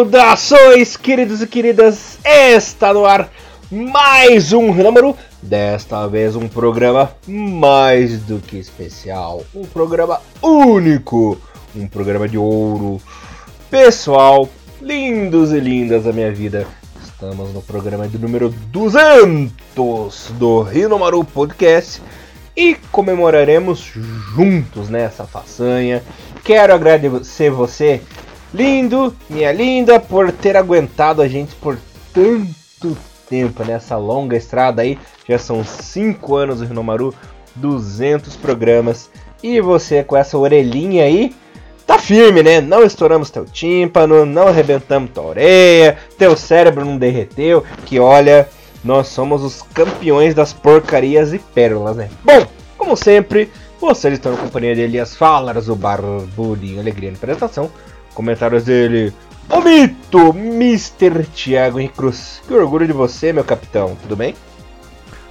Saudações, queridos e queridas! Está no ar mais um número, desta vez um programa mais do que especial, um programa único, um programa de ouro. Pessoal, lindos e lindas da minha vida, estamos no programa de número 200 do Rinomaru Podcast e comemoraremos juntos nessa façanha. Quero agradecer você Lindo, minha linda, por ter aguentado a gente por tanto tempo nessa longa estrada aí. Já são 5 anos do Rinomaru, 200 programas. E você com essa orelhinha aí, tá firme, né? Não estouramos teu tímpano, não arrebentamos tua orelha, teu cérebro não derreteu. Que olha, nós somos os campeões das porcarias e pérolas, né? Bom, como sempre, vocês estão na companhia de Elias Falas, o Barbudinho Alegria na apresentação. Comentários dele. O mito, Mr. Thiago Henrique Cruz. Que orgulho de você, meu capitão. Tudo bem?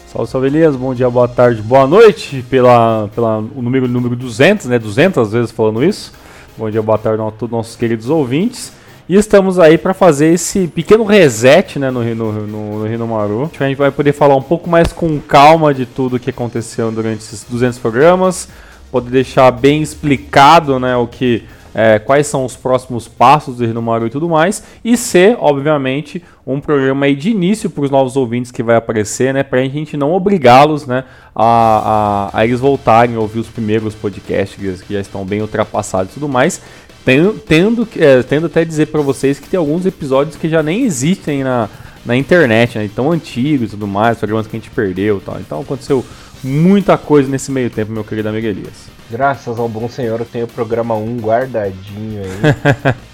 Salve, salve Elias. Bom dia, boa tarde, boa noite. Pela, pela o número, número 200, né? 200 vezes falando isso. Bom dia, boa tarde a todos nossos queridos ouvintes. E estamos aí para fazer esse pequeno reset né, no, no, no, no Rino Maru. A gente vai poder falar um pouco mais com calma de tudo que aconteceu durante esses 200 programas. Poder deixar bem explicado né, o que é, quais são os próximos passos do Renomaru e tudo mais, e ser, obviamente, um programa aí de início para os novos ouvintes que vai aparecer, né, para a gente não obrigá-los né, a, a, a, eles voltarem a ouvir os primeiros podcasts que já estão bem ultrapassados e tudo mais, tendo, tendo, é, tendo até dizer para vocês que tem alguns episódios que já nem existem na, na internet, né, tão antigos e tudo mais, programas que a gente perdeu tal. Então aconteceu muita coisa nesse meio tempo, meu querido amigo Elias. Graças ao bom senhor eu tenho o programa 1 guardadinho aí.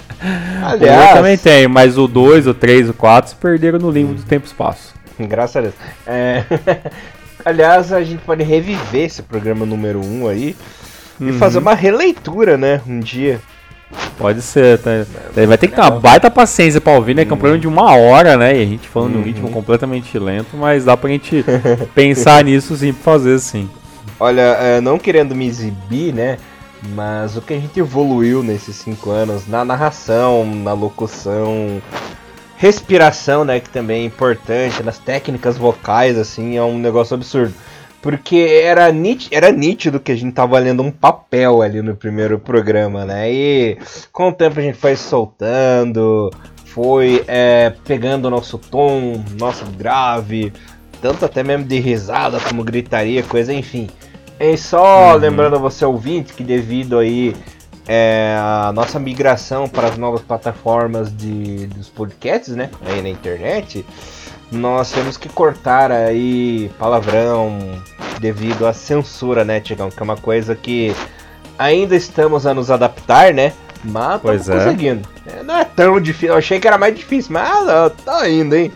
Aliás, eu também tenho, mas o 2, o 3, o 4 se perderam no limbo hum. do tempo e espaço. Graças a Deus. É... Aliás, a gente pode reviver esse programa número 1 aí uhum. e fazer uma releitura, né? Um dia. Pode ser, tá? vai ter que ter uma baita paciência pra ouvir, né? Que é um programa de uma hora, né? E a gente falando uhum. num ritmo completamente lento, mas dá pra gente pensar nisso sim, pra fazer assim. Olha, é, não querendo me exibir, né? Mas o que a gente evoluiu nesses cinco anos na narração, na locução, respiração, né? Que também é importante, nas técnicas vocais, assim, é um negócio absurdo. Porque era, nít era nítido que a gente tava lendo um papel ali no primeiro programa, né? E com o tempo a gente foi soltando, foi é, pegando o nosso tom, nosso grave, tanto até mesmo de risada como gritaria, coisa, enfim. E só uhum. lembrando a você ouvinte que devido aí é, a nossa migração para as novas plataformas de, dos podcasts, né, aí na internet, nós temos que cortar aí palavrão devido à censura, né, Tigão, que é uma coisa que ainda estamos a nos adaptar, né, mas estamos é. conseguindo. É, não é tão difícil, eu achei que era mais difícil, mas ó, tá indo, hein.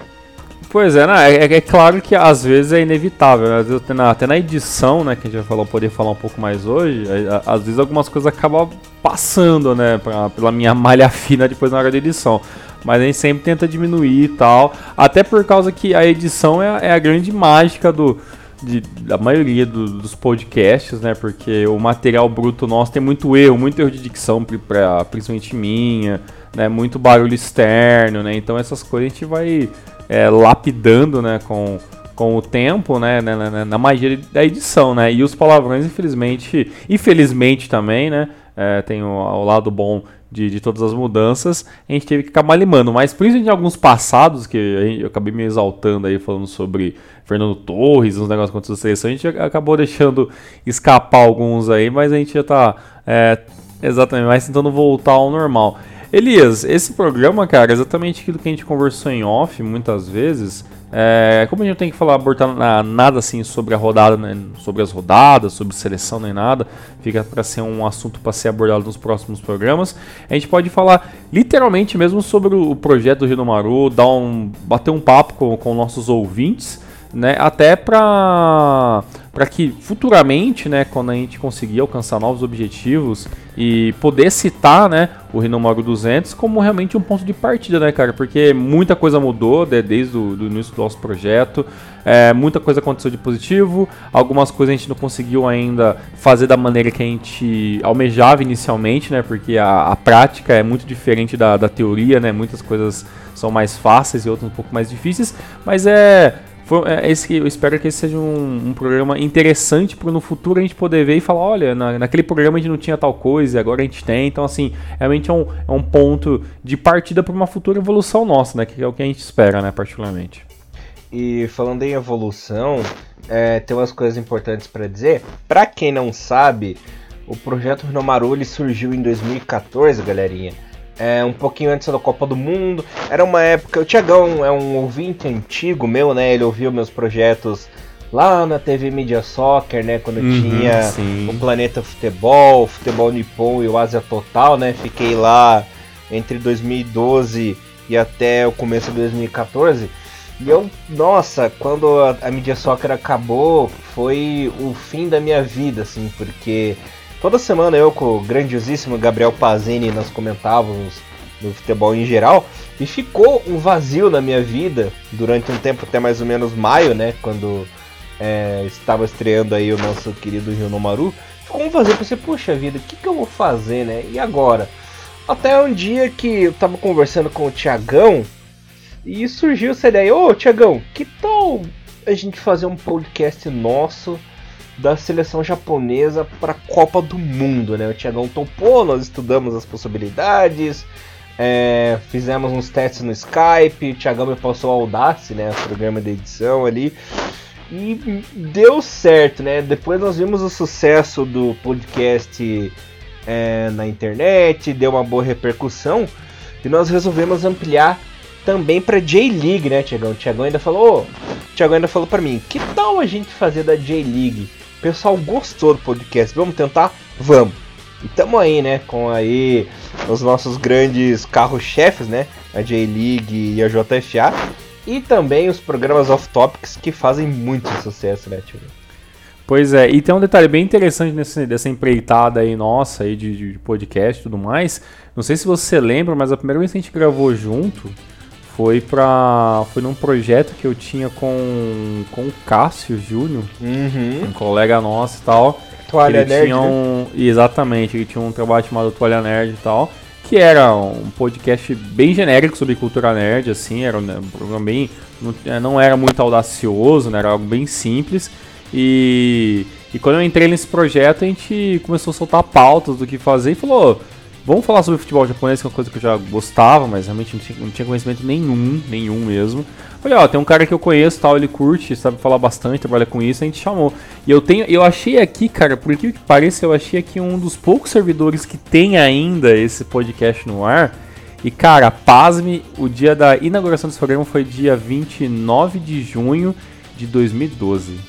Pois é, né? é, é, claro que às vezes é inevitável. Né? Às vezes, até, na, até na edição, né, que a gente vai falar, poder falar um pouco mais hoje, às vezes algumas coisas acabam passando, né, pra, pela minha malha fina depois na hora da edição. Mas a gente sempre tenta diminuir e tal. Até por causa que a edição é, é a grande mágica do, de, da maioria do, dos podcasts, né? Porque o material bruto nosso tem muito erro, muito erro de dicção, pra, principalmente minha, né? Muito barulho externo, né? Então essas coisas a gente vai é, lapidando, né, com, com o tempo, né, na, na, na, magia da edição, né, e os palavrões, infelizmente, infelizmente também, né, é, tem o, o, lado bom de, de todas as mudanças, a gente teve que acabar limando, mas principalmente em alguns passados, que eu acabei me exaltando aí, falando sobre Fernando Torres, uns negócios contra a seleção, a gente acabou deixando escapar alguns aí, mas a gente já tá, é, exatamente, mais tentando voltar ao normal. Elias, esse programa, cara, é exatamente aquilo que a gente conversou em off muitas vezes. É, como a gente não tem que falar abordar nada assim sobre a rodada, né, sobre as rodadas, sobre seleção nem nada, fica para ser um assunto para ser abordado nos próximos programas. A gente pode falar literalmente mesmo sobre o projeto do Rinomaru, dar um, bater um papo com, com nossos ouvintes, né, até para para que futuramente, né, quando a gente conseguir alcançar novos objetivos e poder citar, né, o Rinomaru 200 como realmente um ponto de partida, né, cara? Porque muita coisa mudou né, desde o do início do nosso projeto, é, muita coisa aconteceu de positivo, algumas coisas a gente não conseguiu ainda fazer da maneira que a gente almejava inicialmente, né? Porque a, a prática é muito diferente da, da teoria, né? Muitas coisas são mais fáceis e outras um pouco mais difíceis, mas é foi, é, esse, eu espero que esse seja um, um programa interessante para no futuro a gente poder ver e falar, olha, na, naquele programa a gente não tinha tal coisa agora a gente tem. Então, assim, realmente é um, é um ponto de partida para uma futura evolução nossa, né? Que é o que a gente espera, né, particularmente. E falando em evolução, é, tem umas coisas importantes para dizer. Para quem não sabe, o projeto Renomaru surgiu em 2014, galerinha é, um pouquinho antes da Copa do Mundo. Era uma época. O Tiagão é um ouvinte antigo meu, né? Ele ouviu meus projetos lá na TV Media Soccer, né? Quando uhum, tinha sim. o Planeta Futebol, o Futebol Nippon e o Ásia Total, né? Fiquei lá entre 2012 e até o começo de 2014. E eu, nossa, quando a, a Media Soccer acabou, foi o fim da minha vida, assim, porque Toda semana eu com o grandiosíssimo Gabriel Pazini nós comentávamos no futebol em geral e ficou um vazio na minha vida durante um tempo até mais ou menos maio, né, quando é, estava estreando aí o nosso querido Nomaru, ficou um vazio, pensei, puxa vida, o que, que eu vou fazer, né, e agora? Até um dia que eu tava conversando com o Tiagão e surgiu essa ideia, ô Tiagão, que tal a gente fazer um podcast nosso da seleção japonesa para a Copa do Mundo, né? O Thiagão topou, nós estudamos as possibilidades, é, fizemos uns testes no Skype, o Thiagão me passou o Audace, né? O programa de edição ali. E deu certo, né? Depois nós vimos o sucesso do podcast é, na internet, deu uma boa repercussão e nós resolvemos ampliar também para J-League, né, Tiagão? O Tiagão ainda falou, Tiagão ainda falou para mim, que tal a gente fazer da J-League? O pessoal gostou do podcast. Vamos tentar? Vamos. E tamo aí, né? Com aí os nossos grandes carros-chefes, né? A J-League e a JFA. E também os programas off-topics que fazem muito sucesso, né, tio? Pois é, e tem um detalhe bem interessante nesse, dessa empreitada aí nossa aí de, de podcast e tudo mais. Não sei se você lembra, mas a primeira vez que a gente gravou junto, foi para foi num projeto que eu tinha com, com o Cássio Júnior, uhum. um colega nosso e tal. Toalha Nerd. Tinha né? um, né? Exatamente, ele tinha um trabalho chamado Toalha Nerd e tal, que era um podcast bem genérico sobre cultura nerd, assim, era um programa bem. Não, é, não era muito audacioso, né, era algo bem simples. E, e quando eu entrei nesse projeto, a gente começou a soltar pautas do que fazer e falou Vamos falar sobre futebol japonês, que é uma coisa que eu já gostava, mas realmente não tinha, conhecimento nenhum, nenhum mesmo. Falei, ó, tem um cara que eu conheço, tal, ele curte, sabe falar bastante, trabalha com isso, a gente chamou. E eu tenho, eu achei aqui, cara, por que que pareça, eu achei aqui um dos poucos servidores que tem ainda esse podcast no ar. E cara, pasme, o dia da inauguração desse programa foi dia 29 de junho de 2012.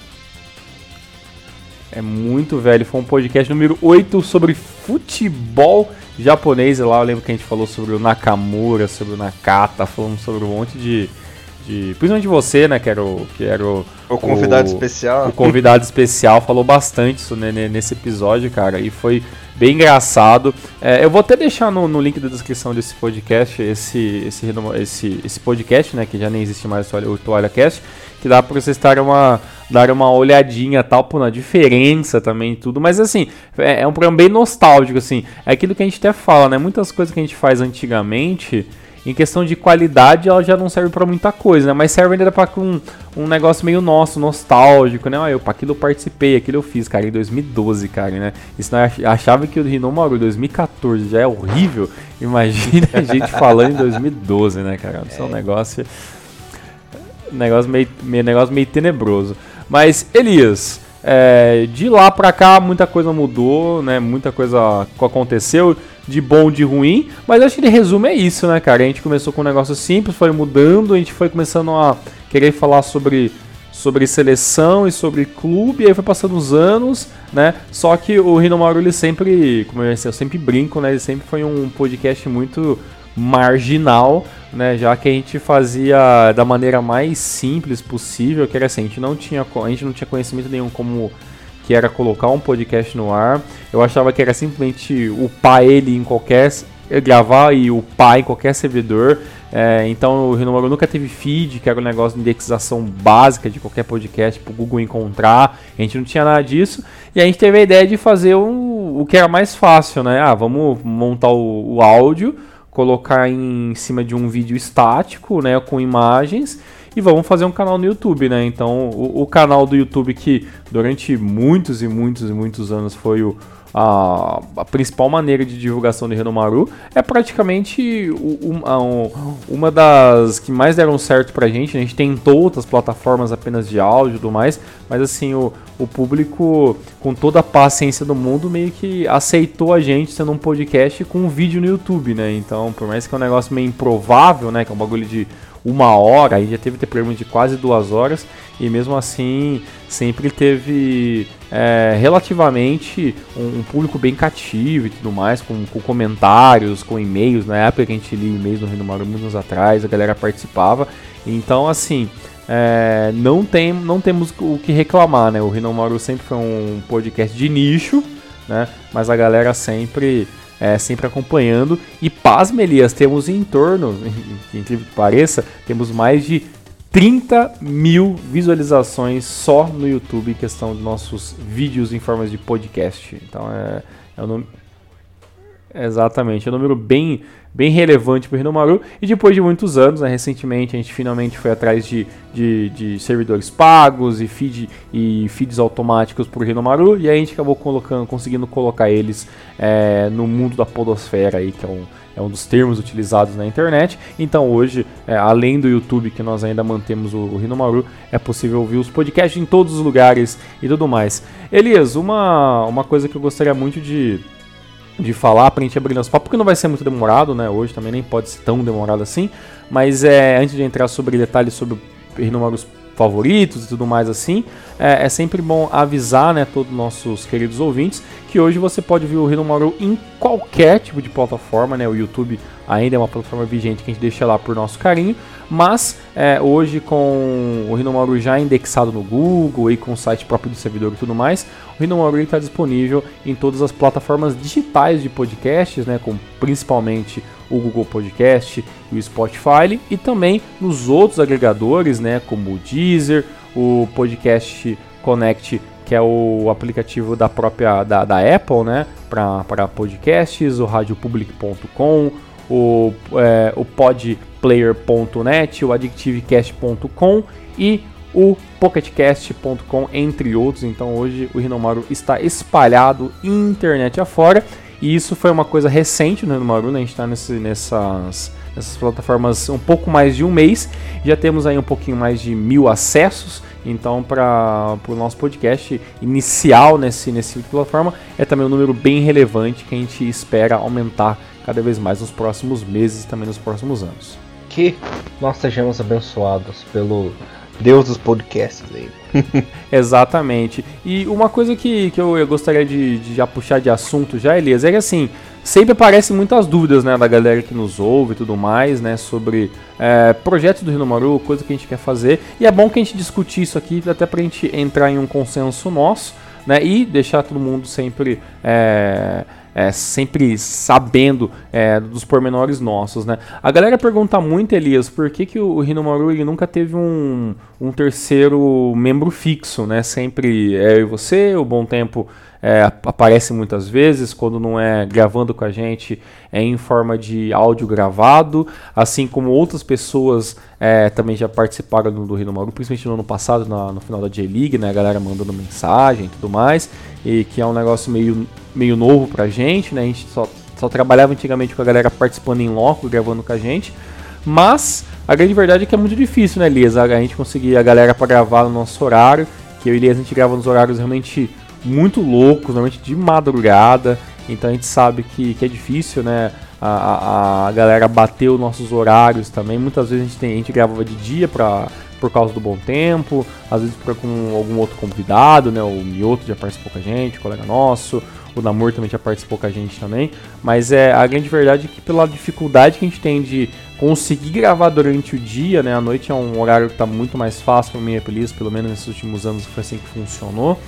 É muito velho, foi um podcast número 8 sobre futebol japonês lá, eu lembro que a gente falou sobre o Nakamura, sobre o Nakata, falamos sobre um monte de. de principalmente você, né? Que era o. Que era o, o convidado o, especial. O convidado especial falou bastante isso né, nesse episódio, cara. E foi bem engraçado. É, eu vou até deixar no, no, link da descrição desse podcast, esse, esse, esse, esse podcast, né? Que já nem existe mais o ToalhaCast, que dá pra vocês estarem uma dar uma olhadinha tal, pô, na diferença também e tudo. Mas assim, é, é, um programa bem nostálgico, assim. É aquilo que a gente até fala, né? Muitas coisas que a gente faz antigamente, em questão de qualidade, ela já não serve para muita coisa, né? Mas serve ainda para um, um negócio meio nosso, nostálgico, né? Ah, eu, aquilo eu participei, aquilo eu fiz, cara, em 2012, cara, né? Isso nós achava que o Rinomaru 2014 já é horrível. Imagina a gente falando em 2012, né, cara? Isso é, é um negócio negócio meio, meio, negócio meio tenebroso. Mas, Elias, é, de lá pra cá muita coisa mudou, né? Muita coisa aconteceu, de bom, de ruim. Mas acho que de resumo é isso, né, cara? A gente começou com um negócio simples, foi mudando, a gente foi começando a querer falar sobre sobre seleção e sobre clube, aí foi passando os anos, né? Ssó que o Rinomaru, ele sempre, como eu, disse, eu sempre brinco, né? Ele sempre foi um podcast muito marginal, né? Já que a gente fazia da maneira mais simples possível, que era assim, a gente não tinha, a gente não tinha conhecimento nenhum como que era colocar um podcast no ar. Eu achava que era simplesmente upar ele em qualquer gravar e upar em qualquer servidor. É, então o Renomaru nunca teve feed, que era um negócio de indexação básica de qualquer podcast para o Google encontrar. A gente não tinha nada disso. E a gente teve a ideia de fazer um, o que era mais fácil, né? Ah, vamos montar o, o áudio, colocar em cima de um vídeo estático, né, com imagens e vamos fazer um canal no YouTube, né? Então, o, o canal do YouTube que durante muitos e muitos e muitos anos foi o, a, a, principal maneira de divulgação de Renomaru é praticamente uma das que mais deram certo pra gente. A gente tentou outras plataformas apenas de áudio e tudo mais, mas assim, o, o público, com toda a paciência do mundo, meio que aceitou a gente sendo um podcast com um vídeo no YouTube, né? Então, por mais que é um negócio meio improvável, né? Que é um bagulho de uma hora, aí já teve ter programas de quase duas horas, e mesmo assim sempre teve é, relativamente um, um, público bem cativo e tudo mais, com, com, comentários, com e-mails, na época que a gente lia e-mails no Reino Maru anos atrás, a galera participava, então assim... É, não, tem, não temos o que reclamar, né? O Rinomaru sempre foi um podcast de nicho, né? Mas a galera sempre é, sempre acompanhando. E pasme, Elias, temos em torno, incrível que pareça, temos mais de 30 mil visualizações só no YouTube, questão de nossos vídeos em formas de podcast. Então é, é um número. Exatamente, é um número bem, bem relevante para o Rinomaru. E depois de muitos anos, né, recentemente, a gente finalmente foi atrás de, de, de servidores pagos e, feed, e feeds automáticos para o Rinomaru. E aí a gente acabou colocando, conseguindo colocar eles é, no mundo da podosfera, aí, que é um, é um dos termos utilizados na internet. Então hoje, é, além do YouTube, que nós ainda mantemos o, o Rinomaru, é possível ouvir os podcasts em todos os lugares e tudo mais. Elias, uma, uma coisa que eu gostaria muito de de falar pra gente abrir nosso papo, porque não vai ser muito demorado, né? Hoje também nem pode ser tão demorado assim. Mas é, antes de entrar sobre detalhes sobre números favoritos e tudo mais assim, é, é, sempre bom avisar, né, todos os nossos queridos ouvintes, que hoje você pode ver o Rinomaru em qualquer tipo de plataforma, né? O YouTube ainda é uma plataforma vigente que a gente deixa lá por nosso carinho, mas é, hoje com o Rinomaru já indexado no Google e com o site próprio do servidor e tudo mais, o Rinomaru está disponível em todas as plataformas digitais de podcasts, né, com principalmente o Google Podcast e o Spotify e também nos outros agregadores, né, como o Deezer, o Podcast Connect que é o aplicativo da própria da, da Apple, né, para podcasts, o radiopublic.com, o, é, o podplayer.net, o addictivecast.com e o pocketcast.com, entre outros. Então hoje o Rinomaru está espalhado internet afora. E isso foi uma coisa recente no Rinomaru, né? a gente está nessas, nessas plataformas um pouco mais de um mês. Já temos aí um pouquinho mais de mil acessos. Então, para o nosso podcast inicial nesse, nesse plataforma, é também um número bem relevante que a gente espera aumentar cada vez mais nos próximos meses e também nos próximos anos. Que nós sejamos abençoados pelo Deus dos podcasts aí. Exatamente. E uma coisa que, que eu, eu gostaria de, de, já puxar de assunto já, Elias, é que assim, sempre aparecem muitas dúvidas, né, da galera que nos ouve e tudo mais, né, sobre é, projetos do Rinomaru, coisa que a gente quer fazer. E é bom que a gente discutir isso aqui, até pra gente entrar em um consenso nosso, né, e deixar todo mundo sempre... É, é, sempre sabendo é, dos pormenores nossos, né? A galera pergunta muito, Elias, por que, que o Rinomaru ele nunca teve um, um terceiro membro fixo, né? Sempre é eu e você, o Bom Tempo é, aparece muitas vezes, quando não é gravando com a gente, é em forma de áudio gravado, assim como outras pessoas é, também já participaram do, do Rino Maru, principalmente no ano passado, na, no final da J-League, né, a galera mandando mensagem e tudo mais, e que é um negócio meio, meio novo pra gente, né, a gente só, só trabalhava antigamente com a galera participando em loco, gravando com a gente, mas a grande verdade é que é muito difícil, né, Elias, a, gente conseguir a galera para gravar no nosso horário, que eu e Elias a gente grava nos horários realmente muito loucos, normalmente de madrugada. Então a gente sabe que, que é difícil, né? A, a, a galera bater os nossos horários também. Muitas vezes a gente, tem, a gente gravava de dia pra, por causa do bom tempo, às vezes com algum outro convidado, né? O Mioto já participou com a gente, colega nosso, o Namor também já participou com a gente também. Mas é a grande verdade é que pela dificuldade que a gente tem de conseguir gravar durante o dia, né? A noite é um horário que está muito mais fácil para mim e pelo menos nesses últimos anos foi assim que funcionou.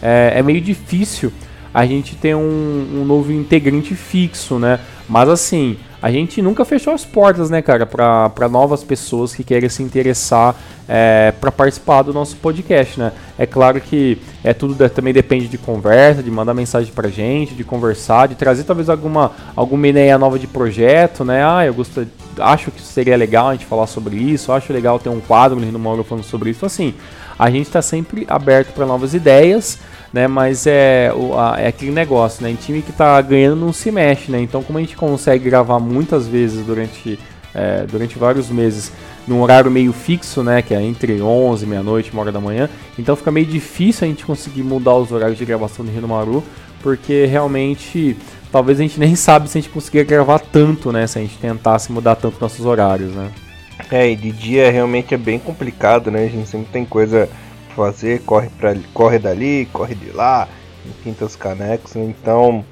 É, é meio difícil a gente ter um, um novo integrante fixo, né? Mas assim, a gente nunca fechou as portas, né, cara, para novas pessoas que querem se interessar é, para participar do nosso podcast, né? É claro que é tudo também depende de conversa, de mandar mensagem pra gente, de conversar, de trazer talvez alguma, alguma ideia nova de projeto, né? Ah, eu gosto, acho que seria legal a gente falar sobre isso, acho legal ter um quadro no Moro falando sobre isso. Então, assim, a gente está sempre aberto para novas ideias né? Mas é, o, a, é aquele negócio, né? Em time que tá ganhando não se mexe, né? Então como a gente consegue gravar muitas vezes durante, é, durante vários meses num horário meio fixo, né? Que é entre 11, meia-noite, uma hora da manhã. Então fica meio difícil a gente conseguir mudar os horários de gravação do Rio Maru, porque realmente talvez a gente nem sabe se a gente conseguir gravar tanto, né? Se a gente tentasse mudar tanto nossos horários, né? É, e de dia realmente é bem complicado, né? A gente sempre tem coisa fazer, corre, pra, corre dali, corre de lá, pinta os canecos. Então,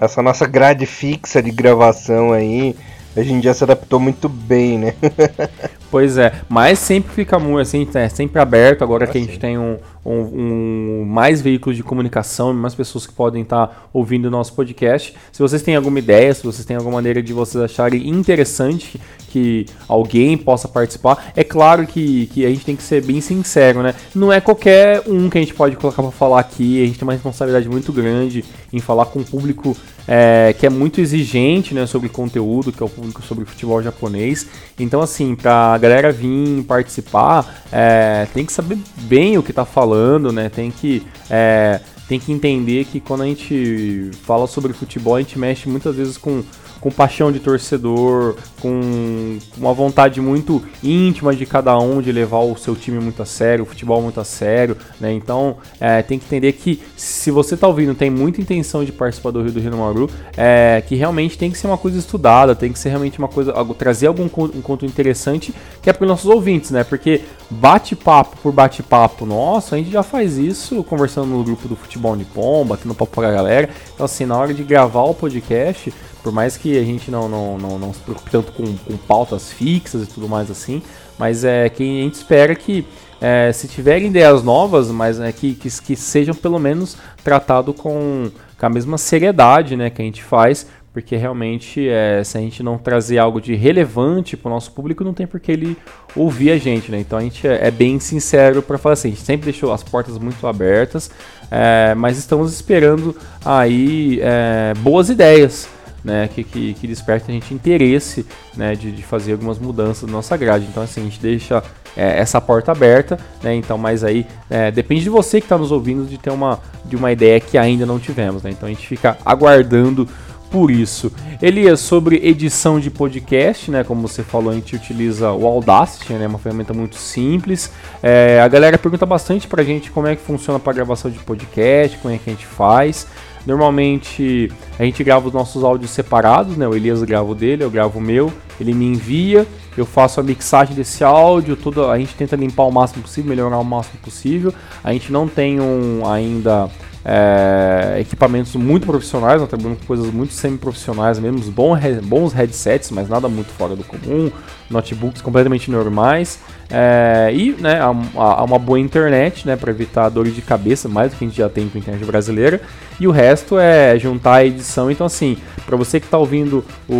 essa nossa grade fixa de gravação aí, a gente já se adaptou muito bem, né? pois é, mas sempre fica muito assim, é sempre aberto. Agora ah, que a gente sim. tem um, um, um, mais veículos de comunicação, mais pessoas que podem estar tá ouvindo o nosso podcast. Se vocês têm alguma ideia, se vocês têm alguma maneira de vocês acharem interessante que alguém possa participar, é claro que, que a gente tem que ser bem sincero, né? Não é qualquer um que a gente pode colocar para falar aqui, a gente tem uma responsabilidade muito grande em falar com um público é, que é muito exigente né, sobre conteúdo, que é o público sobre futebol japonês. Então, assim, pra galera vir participar, é, tem que saber bem o que tá falando falando, né? Tem que é, tem que entender que quando a gente fala sobre futebol, a gente mexe muitas vezes com com paixão de torcedor, com uma vontade muito íntima de cada um de levar o seu time muito a sério, o futebol muito a sério, né? Então é, tem que entender que se você tá ouvindo, tem muita intenção de participar do Rio do Rio Maru, é, que realmente tem que ser uma coisa estudada, tem que ser realmente uma coisa, trazer algum um conto interessante que é para os nossos ouvintes, né? Porque bate-papo por bate-papo, nossa, a gente já faz isso conversando no grupo do futebol Nippon, batendo papo com a galera. Então, assim, na hora de gravar o podcast, por mais que a gente não, não, não, não se preocupe tanto com, com pautas fixas e tudo mais assim, mas é que a gente espera que é, se tiverem ideias novas, mas é, que, que, que sejam pelo menos tratado com, com a mesma seriedade né, que a gente faz, porque realmente é, se a gente não trazer algo de relevante para o nosso público, não tem por que ele ouvir a gente, né? Então a gente é, é bem sincero para falar assim, a gente sempre deixou as portas muito abertas, é, mas estamos esperando aí é, boas ideias né, que, que, que desperta a gente interesse né, de, de fazer algumas mudanças na nossa grade. Então, assim, a gente deixa é, essa porta aberta, né? Então, mas aí é, depende de você que está nos ouvindo de ter uma, de uma ideia que ainda não tivemos, né? Então a gente fica aguardando por isso. Elias, sobre edição de podcast, né? Como você falou, a gente utiliza o Audacity, né? Uma ferramenta muito simples. É, a galera pergunta bastante pra gente como é que funciona para gravação de podcast, como é que a gente faz. Normalmente a gente grava os nossos áudios separados, né? O Elias grava o dele, eu gravo o meu, ele me envia, eu faço a mixagem desse áudio, tudo, a gente tenta limpar o máximo possível, melhorar o máximo possível. A gente não tem um, ainda é, equipamentos muito profissionais, nós trabalhamos com coisas muito semi-profissionais mesmo, bons, bons headsets, mas nada muito fora do comum, notebooks completamente normais. É, e né, há, uma boa internet né, para evitar dores de cabeça, mais do que a gente já tem com a internet brasileira. E o resto é juntar a edição. Então, assim, para você que está ouvindo o,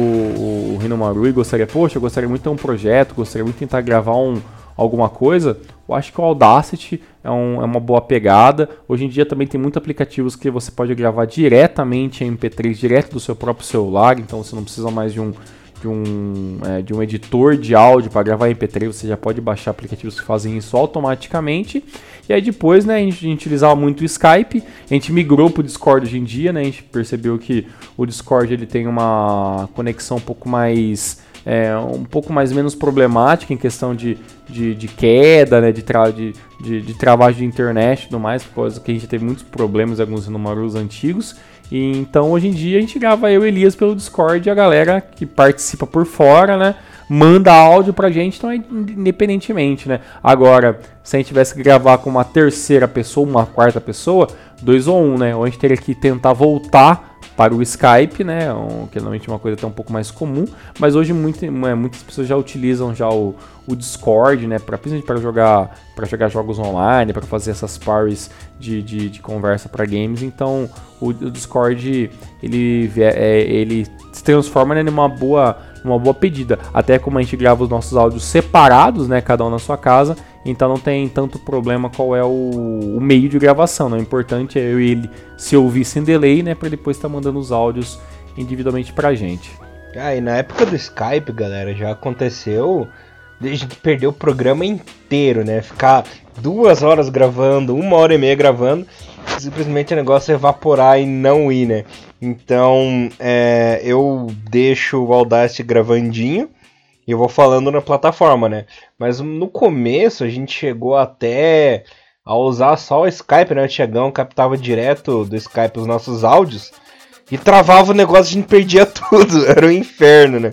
o Rinomaru e gostaria, poxa, eu gostaria muito de ter um projeto, gostaria muito de tentar gravar um, alguma coisa, eu acho que o Audacity é, um, é, uma boa pegada. Hoje em dia também tem muitos aplicativos que você pode gravar diretamente em MP3, direto do seu próprio celular, então você não precisa mais de um, de um, é, de um editor de áudio para gravar MP3, você já pode baixar aplicativos que fazem isso automaticamente. E aí depois, né, a gente, a gente utilizava muito o Skype, a gente migrou para o Discord hoje em dia, né, a gente percebeu que o Discord ele tem uma conexão um pouco mais é, um pouco mais menos problemática em questão de, de, de queda, né, de, tra de, de, de travagem de internet e tudo mais, por causa que a gente teve muitos problemas em alguns números antigos. E, então hoje em dia a gente grava eu e Elias pelo Discord e a galera que participa por fora, né? Manda áudio pra gente, então é independentemente, né? Agora, se a gente tivesse que gravar com uma terceira pessoa, uma quarta pessoa, dois ou um, né? Ou a gente teria que tentar voltar para o Skype, né? Um, que normalmente é uma coisa até um pouco mais comum, mas hoje muito, é, muitas pessoas já utilizam já o, o Discord, né? Pra, principalmente para jogar, para jogar jogos online, para fazer essas parties de, de, de conversa para games. Então o, o, Discord ele, é, ele se transforma né, numa boa uma boa pedida. Até como a gente grava os nossos áudios separados, né, cada um na sua casa, então não tem tanto problema qual é o, o meio de gravação. Né? O importante é eu ele se ouvir sem delay, né, para depois estar tá mandando os áudios individualmente pra gente. Ah, e na época do Skype, galera, já aconteceu de a gente perder o programa inteiro, né? Ficar duas horas gravando, uma hora e meia gravando, simplesmente o negócio evaporar e não ir, né? Então, é, eu deixo o Audacity gravandinho e eu vou falando na plataforma, né? Mas no começo a gente chegou até a usar só o Skype, né? O Tiagão captava direto do Skype os nossos áudios e travava o negócio, a gente perdia tudo. Era um inferno, né?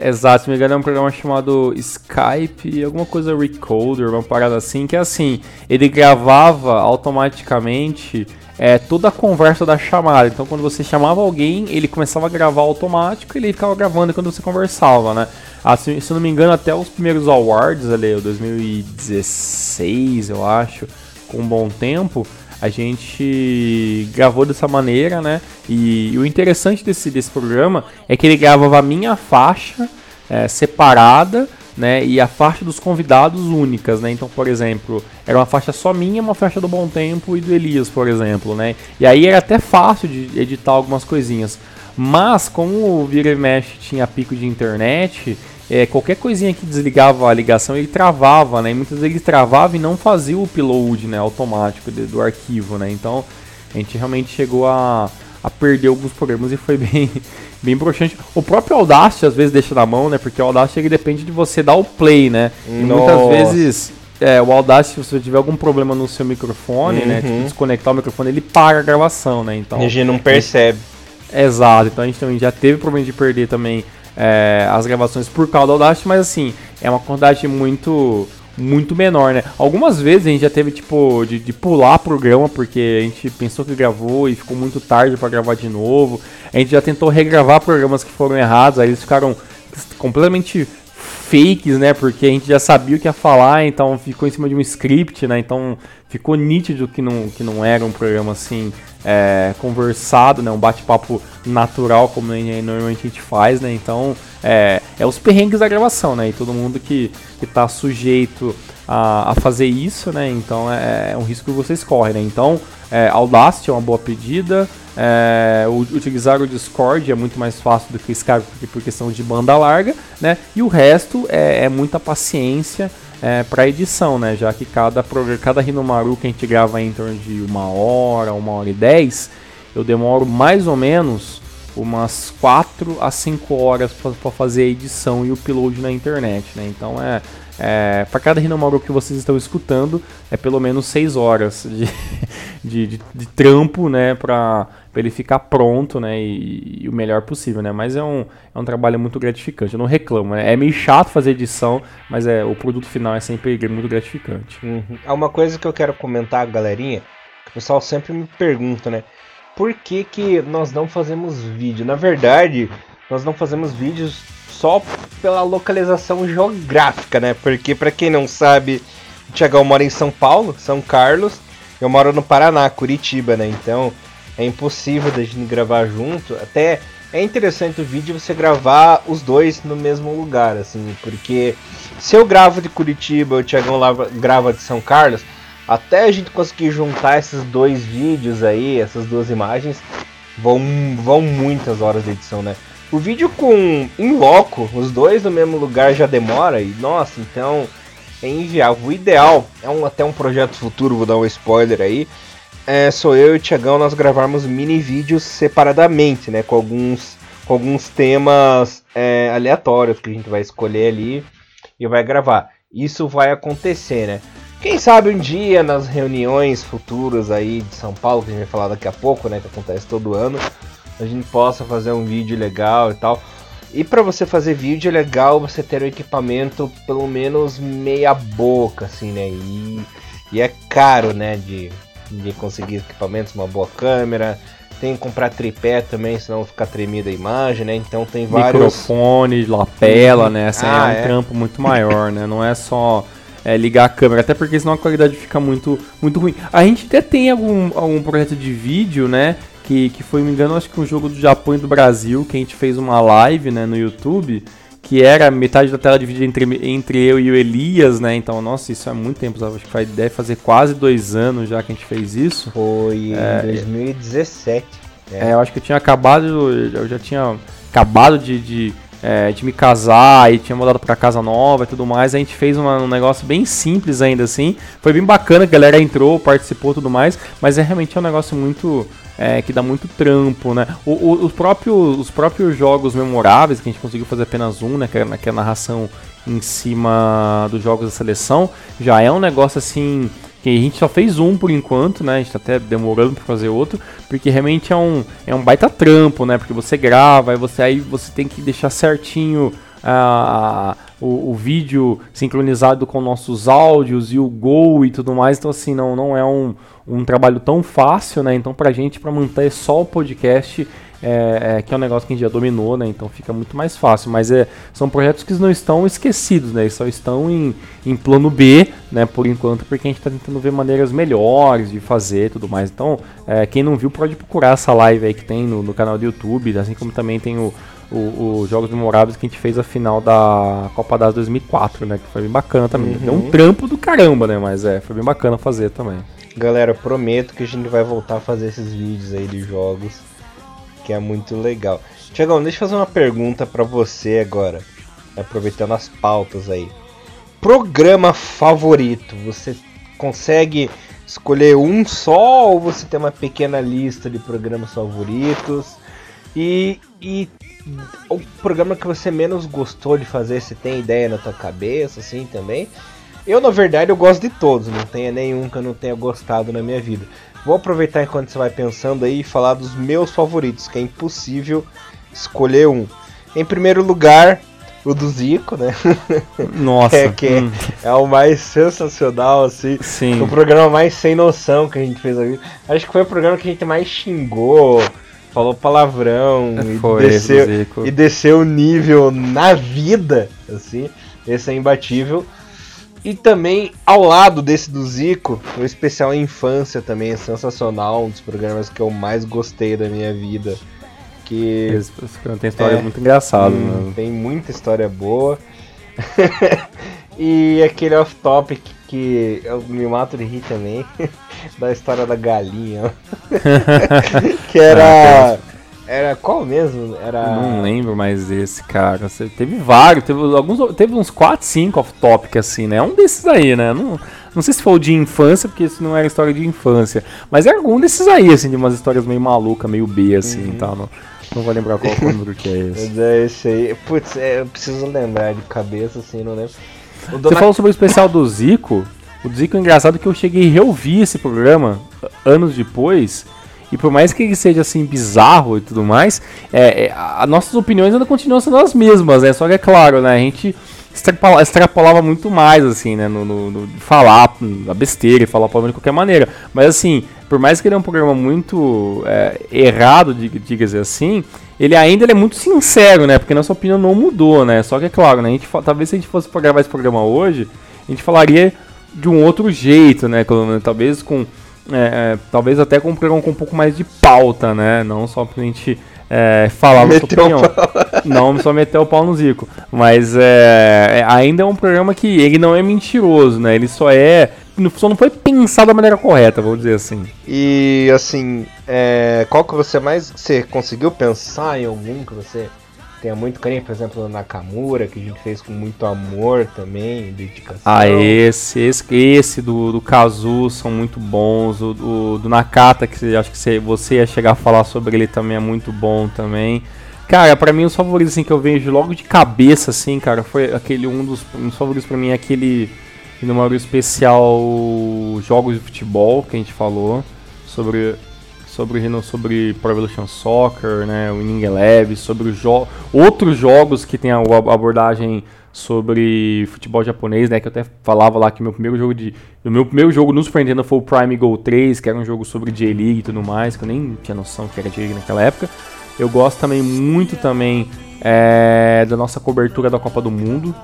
Exato, se me engano é um programa chamado Skype, alguma coisa Recorder, uma parada assim, que é assim, ele gravava automaticamente é, toda a conversa da chamada. Então quando você chamava alguém, ele começava a gravar automático e ele ficava gravando quando você conversava, né? Assim, se não me engano, até os primeiros awards ali, 2016, eu acho, com um bom tempo, a gente gravou dessa maneira, né? E, e o interessante desse, desse programa é que ele gravava a minha faixa é, separada, né? E a faixa dos convidados únicas, né? Então, por exemplo, era uma faixa só minha, uma faixa do Bom Tempo e do Elias, por exemplo, né? E aí era até fácil de editar algumas coisinhas. Mas, como o Vira e Mexe tinha pico de internet, é, qualquer coisinha que desligava a ligação ele travava, né? E muitas vezes ele travava e não fazia o upload, né? Automático de, do arquivo, né? Então a gente realmente chegou a, a perder alguns programas e foi bem, bem broxante. O próprio Audacity às vezes deixa na mão, né? Porque o Audacity ele depende de você dar o play, né? E muitas vezes é, o Audacity, se você tiver algum problema no seu microfone, né, uhum. né? Tipo, desconectar o microfone, ele para a gravação, né? Então. A gente não percebe. Exato, então a gente também já teve problema de perder também é, as gravações por causa do Audacity, mas assim, é uma quantidade muito muito menor, né? Algumas vezes a gente já teve tipo de, de pular programa porque a gente pensou que gravou e ficou muito tarde para gravar de novo. A gente já tentou regravar programas que foram errados, aí eles ficaram completamente fakes, né? Porque a gente já sabia o que ia falar, então ficou em cima de um script, né? Então ficou nítido que não, que não era um programa assim é, conversado, né? Um bate-papo natural como normalmente a gente faz, né? Então é, é os perrengues da gravação, né? E todo mundo que, que tá sujeito a, a fazer isso, né? Então é, é um risco que vocês correm, né? Então é, Audacity é uma boa pedida. É, utilizar o Discord é muito mais fácil do que Skype por questão de banda larga, né? E o resto é, é muita paciência é, para edição, né? Já que cada, cada Rinomaru que a gente grava é em torno de uma hora, uma hora e dez, eu demoro mais ou menos umas 4 a 5 horas para fazer a edição e o upload na internet, né? Então é, é para cada Rinomaru que vocês estão escutando é pelo menos 6 horas de, de, de, de trampo, né? Para ele ficar pronto, né? E, e, o melhor possível, né? Mas é um, é um trabalho muito gratificante. Eu não reclamo. Né? É meio chato fazer edição, mas é o produto final é sempre muito gratificante. Uhum. É uma coisa que eu quero comentar, galerinha. O pessoal sempre me pergunta, né? Por que, que nós não fazemos vídeo? Na verdade, nós não fazemos vídeos só pela localização geográfica, né? Porque para quem não sabe, o Tiagão mora em São Paulo, São Carlos. Eu moro no Paraná, Curitiba, né? Então é impossível da gente gravar junto. Até é interessante o vídeo você gravar os dois no mesmo lugar, assim, porque se eu gravo de Curitiba e o Thiagão grava de São Carlos, até a gente conseguir juntar esses dois vídeos aí, essas duas imagens, vão, vão muitas horas de edição, né? O vídeo com em loco, os dois no mesmo lugar já demora e nossa, então é inviável. O ideal é um, até um projeto futuro, vou dar um spoiler aí é, sou eu e o Tiagão nós gravarmos mini vídeos separadamente, né? Com alguns, com alguns temas é, aleatórios que a gente vai escolher ali e vai gravar. Isso vai acontecer, né? Quem sabe um dia nas reuniões futuras aí de São Paulo, que a gente vai falar daqui a pouco, né? Que acontece todo ano, a gente possa fazer um vídeo legal e tal. E para você fazer vídeo é legal você ter um equipamento pelo menos meia boca, assim, né? E, e é caro, né? De de conseguir equipamentos, uma boa câmera. Tem que comprar tripé também, senão fica tremida a imagem, né? Então tem vários. Microfone, lapela, né? Essa ah, é um é. trampo muito maior, né? Não é só é, ligar a câmera, até porque senão a qualidade fica muito, muito ruim. A gente até tem algum, algum projeto de vídeo, né? Que, que foi, me engano, acho que um jogo do Japão e do Brasil, que a gente fez uma live né, no YouTube que era metade da tela dividida entre, entre eu e o Elias, né? Então, nossa, isso é muito tempo, acho que deve fazer quase dois anos já que a gente fez isso. Foi é, em 2017. É. é, eu acho que eu tinha acabado, eu já tinha acabado de, de, é, de me casar e tinha mudado para casa nova e tudo mais. A gente fez uma, um negócio bem simples ainda assim. Foi bem bacana, a galera entrou, participou tudo mais, mas é realmente um negócio muito é, que dá muito trampo, né? O, o, os, próprios, os próprios jogos memoráveis, que a gente conseguiu fazer apenas um, né? Que é, que é a narração em cima dos jogos da seleção, já é um negócio assim que a gente só fez um por enquanto, né? A gente tá até demorando para fazer outro, porque realmente é um, é um baita trampo, né? Porque você grava, aí você, aí você tem que deixar certinho a. Uh, o, o, vídeo sincronizado com nossos áudios e o gol e tudo mais. Então, assim, não, não é um, um trabalho tão fácil, né? Então, pra gente, para manter só o podcast, é, é, que é um negócio que a gente já dominou, né? Então fica muito mais fácil. Mas é, são projetos que não estão esquecidos, né? Eles só estão em, em plano B, né? Por enquanto, porque a gente está tentando ver maneiras melhores de fazer e tudo mais. Então, é, quem não viu pode procurar essa live aí que tem no, no canal do YouTube, assim como também tem o, os Jogos Memoráveis que a gente fez a final da Copa das 2004, né? Que foi bem bacana também. Uhum. Deu um trampo do caramba, né? Mas é, foi bem bacana fazer também. Galera, prometo que a gente vai voltar a fazer esses vídeos aí de jogos, que é muito legal. Tiagão, deixa eu fazer uma pergunta para você agora, aproveitando as pautas aí. Programa favorito, você consegue escolher um só ou você tem uma pequena lista de programas favoritos? E, e o programa que você menos gostou de fazer, você tem ideia na tua cabeça, assim, também? Eu, na verdade, eu gosto de todos, não tenha nenhum que eu não tenha gostado na minha vida. Vou aproveitar enquanto você vai pensando aí e falar dos meus favoritos, que é impossível escolher um. Em primeiro lugar, o do Zico, né? Nossa. é, que é, hum. é, o mais sensacional, assim. Sim. O programa mais sem noção que a gente fez aqui. Acho que foi o programa que a gente mais xingou falou palavrão Foi, e, desceu, e desceu o nível na vida, assim. Esse é imbatível. E também, ao lado desse do Zico, o especial Infância também é sensacional, um dos programas que eu mais gostei da minha vida. Que Esse, tem história é, muito engraçada, hum, né? Tem muita história boa. e aquele off-topic que eu me mato de rir também, da história da galinha. que era. Ah, era qual mesmo? Era. Não lembro mais desse, cara. Você teve vários, teve alguns. Teve uns 4, 5 off-topic, assim, né? Um desses aí, né? Não, não sei se foi o de infância, porque isso não era história de infância. Mas é algum desses aí, assim, de umas histórias meio maluca, meio B, assim uhum. e tal. Não, não vou lembrar qual número que é esse. Mas é esse aí. Putz, é, eu preciso lembrar de cabeça, assim, não lembro. Você falou sobre o especial do Zico. O Zico é engraçado que eu cheguei a reouvir esse programa anos depois. E por mais que ele seja assim bizarro e tudo mais, é, é, as nossas opiniões ainda continuam sendo as mesmas, né? Só que é claro, né? A gente extrapola, extrapolava muito mais, assim, né? No, no, no falar a besteira e falar problema de qualquer maneira. Mas assim, por mais que ele é um programa muito é, errado, diga-se assim, ele ainda ele é muito sincero, né? Porque nossa opinião não mudou, né? Só que é claro, né? A gente, talvez se a gente fosse gravar esse programa hoje, a gente falaria de um outro jeito, né? Talvez com. É, é, talvez até com um programa com um pouco mais de pauta, né? Não só pra gente é, falar a sua opinião. Não só meter o pau no Zico. Mas é, é, ainda é um programa que ele não é mentiroso, né? Ele só é. Só não foi pensado da maneira correta, vou dizer assim. E assim, é, qual que você mais. Você conseguiu pensar em algum que você tenha muito carinho, por exemplo, o Nakamura, que a gente fez com muito amor também, dedicação. Ah, esse, esse, esse do, do Kazu são muito bons. O do, do Nakata, que acho que você, você ia chegar a falar sobre ele também é muito bom também. Cara, para mim os favoritos assim, que eu vejo logo de cabeça, assim, cara, foi aquele um dos, um dos favoritos para mim é aquele número especial jogos de futebol que a gente falou sobre sobre, sobre Pro Evolution Soccer, né, Winning Eleven, sobre jo outros jogos que tem a, a abordagem sobre futebol japonês, né, que eu até falava lá que meu primeiro jogo de o meu primeiro jogo no Super Nintendo foi o Prime Go 3, que era um jogo sobre J-League e tudo mais, que eu nem tinha noção que era J-League naquela época. Eu gosto também muito também é, da nossa cobertura da Copa do Mundo,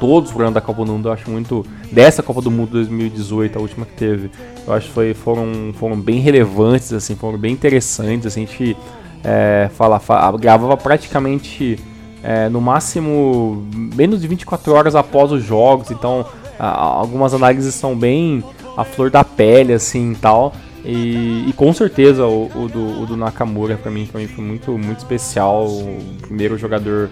todos os programas da Copa do Mundo, eu acho muito. Dessa Copa do Mundo 2018, a última que teve, eu acho que foi, foram, foram bem relevantes, assim, foram bem interessantes. Assim, a gente é, fala, fala, gravava praticamente é, no máximo menos de 24 horas após os jogos, então a, algumas análises são bem a flor da pele, assim tal. E, e, com certeza o, o, do, o do Nakamura para mim, mim foi muito, muito especial. O primeiro jogador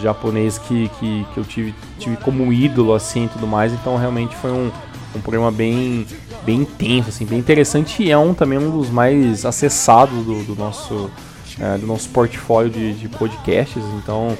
japonês que, que, que eu tive, tive como ídolo assim e tudo mais. Então realmente foi um, um programa bem, bem intenso, assim, bem interessante e é um também um dos mais acessados do, do nosso, é, do nosso portfólio de, de podcasts. Então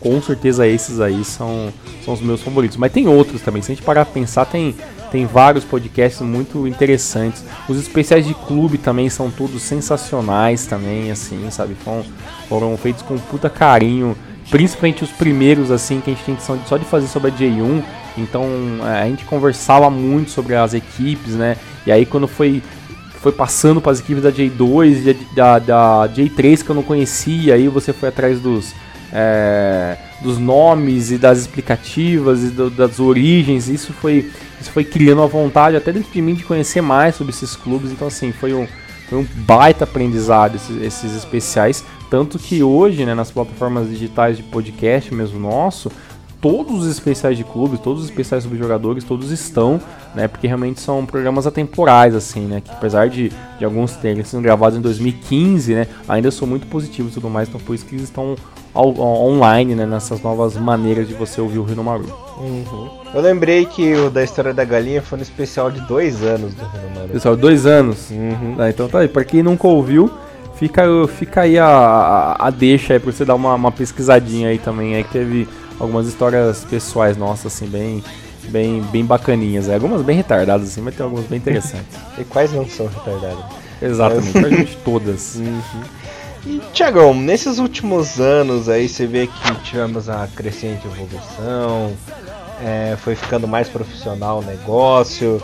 com certeza esses aí são, são os meus favoritos. Mas tem outros também. Se a gente parar pra pensar, tem, tem vários podcasts muito interessantes. Os especiais de clube também são todos sensacionais também, assim, sabe? Foram, foram feitos com puta carinho principalmente os primeiros, assim, que a gente tem intenção só de fazer sobre a J1. Então é, a gente conversava muito sobre as equipes, né? E aí quando foi, foi passando para as equipes da J2 e da, da, J3 que eu não conhecia, aí você foi atrás dos, é, dos nomes e das explicativas e do, das origens. Isso foi, isso foi criando uma vontade até dentro de mim de conhecer mais sobre esses clubes. Então assim, foi um, foi um baita aprendizado esses, esses especiais. Tanto que hoje, né, nas plataformas digitais de podcast mesmo nosso, todos os especiais de clubes, todos os especiais sobre jogadores, todos estão, né? Porque realmente são programas atemporais, assim, né? Que apesar de, de alguns terem sido gravados em 2015, né? Ainda são muito positivos e tudo mais, então por isso que eles estão online, né? Nessas novas maneiras de você ouvir o Rinomaru. Uhum. Eu lembrei que o da história da galinha foi no especial de dois anos do Rinomaru. Especial de dois anos? Uhum. Ah, então tá aí, pra quem nunca ouviu... Fica, fica aí a, a, a deixa aí pra você dar uma, uma pesquisadinha aí também. Aí que teve algumas histórias pessoais nossas, assim, bem, bem, bem bacaninhas. Algumas bem retardadas, assim, mas tem algumas bem interessantes. e quais não são retardadas? Exatamente, pra gente todas. Uhum. E, Tiagão, nesses últimos anos aí você vê que tivemos a crescente evolução, é, foi ficando mais profissional o negócio,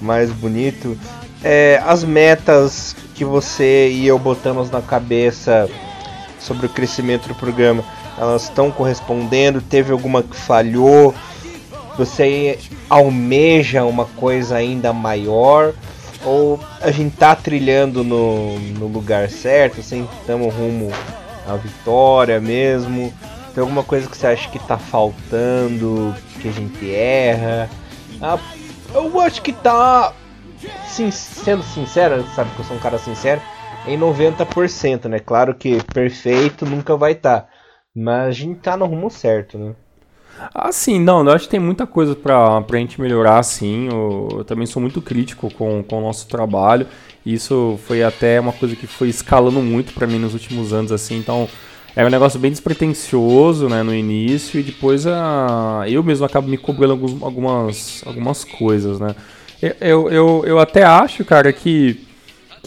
mais bonito. É, as metas que você e eu botamos na cabeça sobre o crescimento do programa, elas estão correspondendo? Teve alguma que falhou? Você almeja uma coisa ainda maior? Ou a gente tá trilhando no, no lugar certo, assim, estamos rumo à vitória mesmo? Tem alguma coisa que você acha que tá faltando, que a gente erra? Ah, eu acho que tá sim, sendo sincero, sabe que eu sou um cara sincero, em 90%, né? Claro que perfeito nunca vai estar. Tá, mas a gente tá no rumo certo, né? Ah, sim, não, eu acho que tem muita coisa pra, pra gente melhorar, sim. Eu, eu também sou muito crítico com, com o nosso trabalho. Isso foi até uma coisa que foi escalando muito para mim nos últimos anos, assim. Então, era um negócio bem despretensioso, né, no início. E depois a, eu mesmo acabo me cobrando algumas, algumas coisas, né. Eu, eu, eu até acho, cara, que,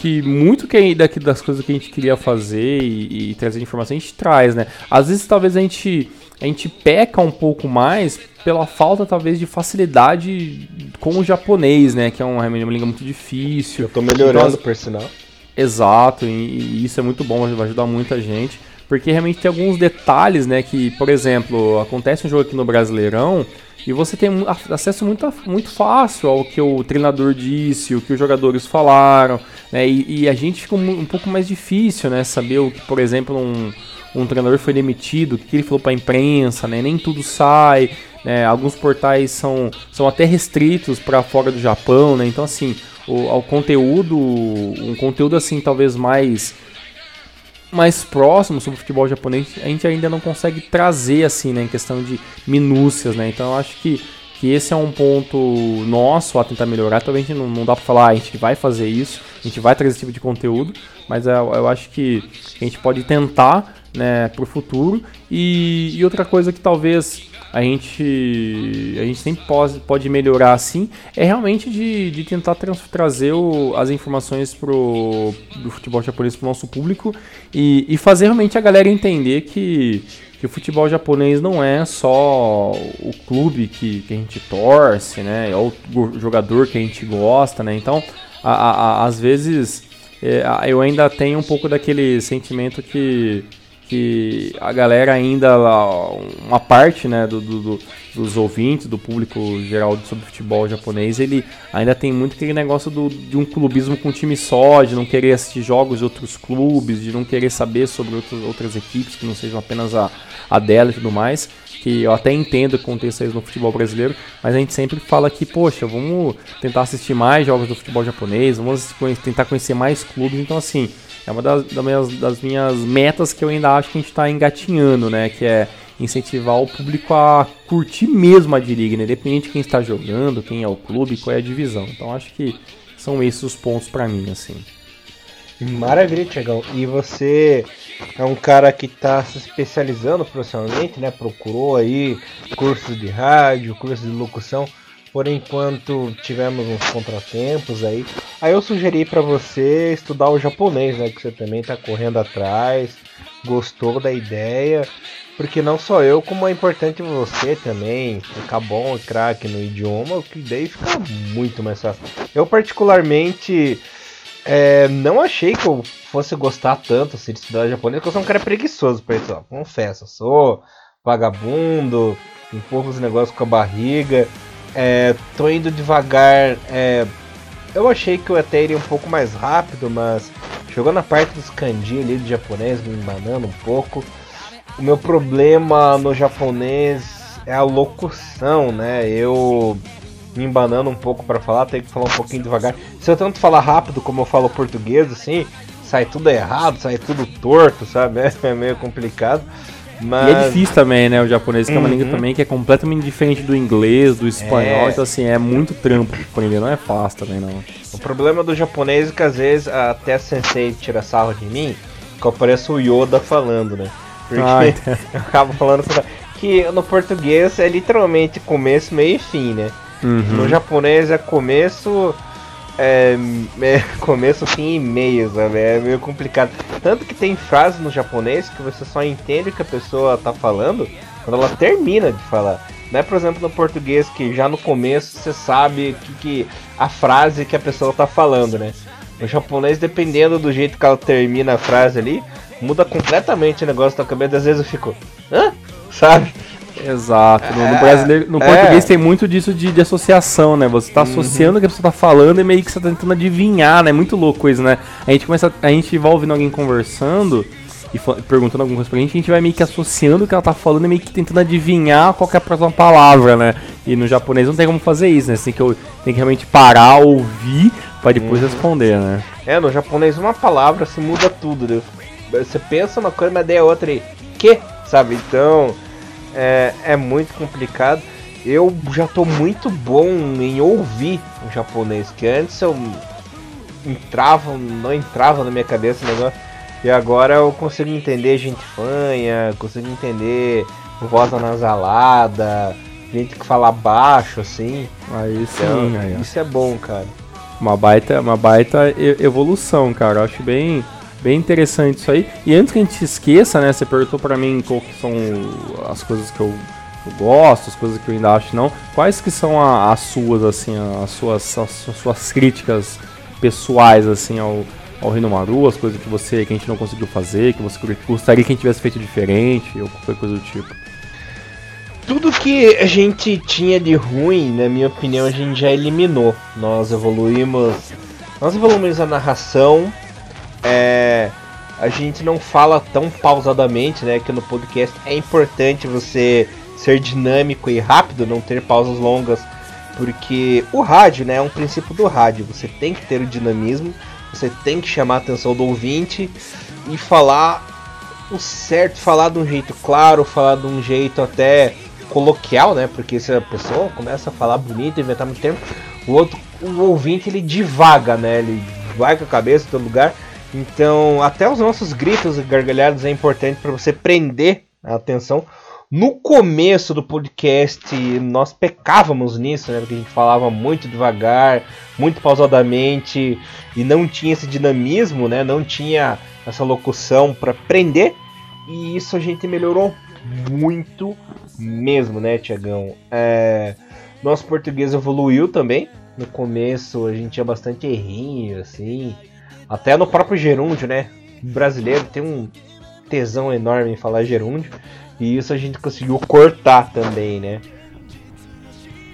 que muito que daqui das coisas que a gente queria fazer e, e trazer informação a gente traz, né? Às vezes talvez a gente, a gente peca um pouco mais pela falta talvez de facilidade com o japonês, né? Que é uma, uma língua muito difícil. Eu tô melhorando, então, por sinal. Exato, e, e, isso é muito bom, vai ajudar muita gente. Porque realmente tem alguns detalhes, né? Que, por exemplo, acontece um jogo aqui no Brasileirão e você tem acesso muito, muito fácil ao que o treinador disse, o que os jogadores falaram, né? E, e a gente fica um, um, pouco mais difícil, né? Saber o que, por exemplo, um, um treinador foi demitido, o que ele falou para a imprensa, né? Nem tudo sai, né? Alguns portais são, são até restritos para fora do Japão, né? Então, assim, o, ao conteúdo, um conteúdo assim talvez mais mais próximo sobre o futebol japonês, a gente ainda não consegue trazer assim, né, em questão de minúcias, né? Então eu acho que, que esse é um ponto nosso a tentar melhorar. Talvez a gente não, não dá para falar, ah, a gente vai fazer isso, a gente vai trazer esse tipo de conteúdo, mas eu, eu acho que a gente pode tentar, né, pro futuro. E, e outra coisa que talvez a gente, a gente sempre pode, pode melhorar assim, é realmente de, de tentar tra trazer o, as informações pro, do futebol japonês para o nosso público e, e fazer realmente a galera entender que, que o futebol japonês não é só o clube que, que a gente torce, né? Ou o jogador que a gente gosta, né? Então, a, a, a, às vezes, é, eu ainda tenho um pouco daquele sentimento que que a galera ainda, uma parte né, do, do, dos ouvintes, do público geral sobre futebol japonês, ele ainda tem muito aquele negócio do, de um clubismo com time só, de não querer assistir jogos de outros clubes, de não querer saber sobre outros, outras equipes que não sejam apenas a, a dela e tudo mais. Que eu até entendo que aconteça isso no futebol brasileiro, mas a gente sempre fala que, poxa, vamos tentar assistir mais jogos do futebol japonês, vamos tentar conhecer mais clubes. Então, assim, é uma das, das, minhas, das minhas metas que eu ainda acho que a gente está engatinhando, né? Que é incentivar o público a curtir mesmo a D-League, né? Independente de quem está jogando, quem é o clube, qual é a divisão. Então acho que são esses os pontos para mim, assim. Maravilha, Tiagão. E você é um cara que está se especializando profissionalmente, né? Procurou aí cursos de rádio, cursos de locução. Por enquanto tivemos uns contratempos aí. Aí eu sugeri para você estudar o japonês, né? Que você também tá correndo atrás, gostou da ideia. Porque não só eu, como é importante você também ficar bom e craque no idioma, que daí fica muito mais fácil. Eu particularmente é, não achei que eu fosse gostar tanto assim, de estudar japonês, porque eu sou um cara preguiçoso ó. confesso, sou vagabundo, empurro os negócios com a barriga. É, tô indo devagar. É, eu achei que eu até iria um pouco mais rápido, mas chegou na parte dos kanji ali do japonês, me embanando um pouco. O meu problema no japonês é a locução, né? Eu me embanando um pouco para falar, tenho que falar um pouquinho devagar. Se eu tanto falar rápido como eu falo português, assim, sai tudo errado, sai tudo torto, sabe? É meio complicado. Mas... E é difícil também, né? O japonês que é uma língua uhum. também que é completamente diferente do inglês, do espanhol. É... Então, assim, é muito trampo aprender. Não é fácil também, não. O problema do japonês é que às vezes até a sensei tira sarro de mim, que eu pareço o Yoda falando, né? Porque ah, então. eu acabo falando que no português é literalmente começo, meio e fim, né? Uhum. No japonês é começo, é, é, começo, fim e meio, sabe? É meio complicado. Tanto que tem frases no japonês que você só entende o que a pessoa tá falando quando ela termina de falar. Não é, por exemplo, no português que já no começo você sabe que, que a frase que a pessoa tá falando, né? No japonês, dependendo do jeito que ela termina a frase ali, muda completamente o negócio da cabeça. Às vezes eu fico, hã? Sabe? Exato. No, no, é, brasileiro, no é. português tem muito disso de, de associação, né? Você tá uhum. associando o que a pessoa tá falando e meio que você tá tentando adivinhar, né? Muito louco isso, né? A gente começa. A gente vai ouvindo alguém conversando e perguntando alguma coisa pra gente, a gente vai meio que associando o que ela tá falando e meio que tentando adivinhar qual é a próxima palavra, né? E no japonês não tem como fazer isso, né? Você tem que, tem que realmente parar, ouvir, pra depois uhum. responder, né? É, no japonês uma palavra se muda tudo, né? Você pensa uma coisa, mas daí a outra aí, que? Sabe? Então é, é muito complicado. Eu já tô muito bom em ouvir o japonês, que antes eu entrava, não entrava na minha cabeça o negócio. E agora eu consigo entender gente fanha, consigo entender voz anasalada, gente que fala baixo, assim. Aí sim, então, aí, isso é bom, cara. Uma baita, uma baita evolução, cara. Eu acho bem Bem interessante isso aí. E antes que a gente esqueça, né? Você perguntou para mim qual que são as coisas que eu, eu, gosto, as coisas que eu ainda acho não. Quais que são a, as suas, assim, as suas, as, as suas críticas pessoais, assim, ao, ao Maru, as coisas que você que a gente não conseguiu fazer, que você gostaria que a gente tivesse feito diferente, ou qualquer coisa do tipo. Tudo que a gente tinha de ruim, na minha opinião, a gente já eliminou. Nós evoluímos. Nós evoluímos a narração, é, a gente não fala tão pausadamente, né? Que no podcast é importante você ser dinâmico e rápido, não ter pausas longas, porque o rádio, né, é um princípio do rádio. Você tem que ter o dinamismo, você tem que chamar a atenção do ouvinte e falar o certo, falar de um jeito claro, falar de um jeito até coloquial, né? Porque se a pessoa começa a falar bonito, inventar muito tempo, o outro, o ouvinte ele divaga, né? Ele vai com a cabeça todo lugar então, até os nossos gritos e gargalhadas é importante para você prender a atenção, No começo do podcast, nós pecávamos nisso, né? Porque a gente falava muito devagar, muito pausadamente e não tinha esse dinamismo, né? Não tinha essa locução para prender. E isso a gente melhorou muito mesmo, né, Tiagão? É... Nosso português evoluiu também. No começo a gente tinha bastante errinho, assim. Até no próprio gerúndio, né? O brasileiro tem um tesão enorme em falar gerúndio. E isso a gente conseguiu cortar também, né?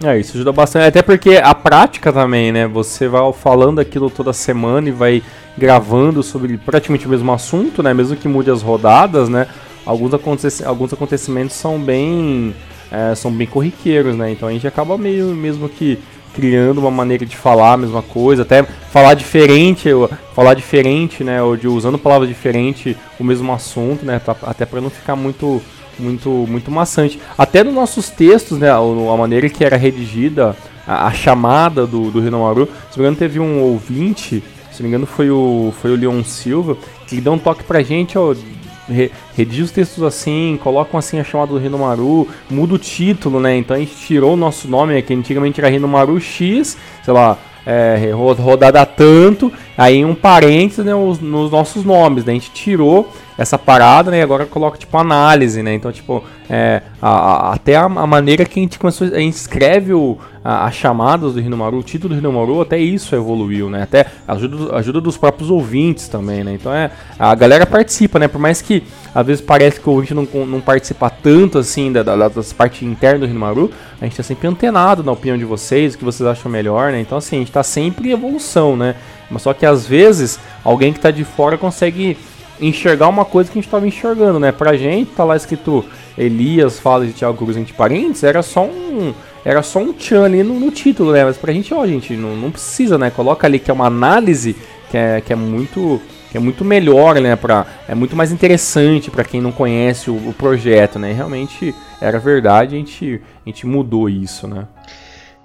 É, isso ajuda bastante. Até porque a prática também, né? Você vai falando aquilo toda semana e vai gravando sobre praticamente o mesmo assunto, né? Mesmo que mude as rodadas, né? Alguns, acontec alguns acontecimentos são bem, é, são bem corriqueiros, né? Então a gente acaba meio mesmo que criando uma maneira de falar a mesma coisa, até falar diferente, falar diferente, né? Ou de usando palavras diferentes o mesmo assunto, né? Até para não ficar muito muito, muito maçante. Até nos nossos textos, né, a maneira que era redigida a, a chamada do, do Rinomaru, se não me engano teve um ouvinte, se não me engano foi o, foi o Leon Silva, que deu um toque pra gente, ó, re, redige os textos assim, colocam assim a chamada do Rinomaru, muda o título, né, então a gente tirou o nosso nome, que antigamente era Rinomaru X, sei lá, é, rodada tanto, aí um parênteses né, os, nos nossos nomes, né? A gente tirou essa parada, né? E agora coloca tipo análise, né? Então, tipo, é, a, a, até a, a, maneira que a gente começou, a gente escreve o, as chamadas do Rinomaru, o título do Rinomaru, até isso evoluiu, né? Até ajuda, ajuda dos próprios ouvintes também, né? Então é, a galera participa, né? Por mais que às vezes parece que o ouvinte não, não participa tanto assim da, da, das partes internas do Rinomaru, a gente tá sempre antenado na opinião de vocês, o que vocês acham melhor, né? Então assim, a gente tá sempre em evolução, né? Mas só que às vezes alguém que tá de fora consegue enxergar uma coisa que a gente estava enxergando, né? Pra gente, tá lá escrito Elias fala de Thiago Cruz entre parênteses, era só um. Era só um tchan ali no, no, título, né? Mas pra gente, ó, gente, não, não precisa, né? Coloca ali que é uma análise que é, que é muito. Que é muito melhor, né? Pra, é muito mais interessante para quem não conhece o, o, projeto, né? Realmente era verdade, a gente, a gente mudou isso, né?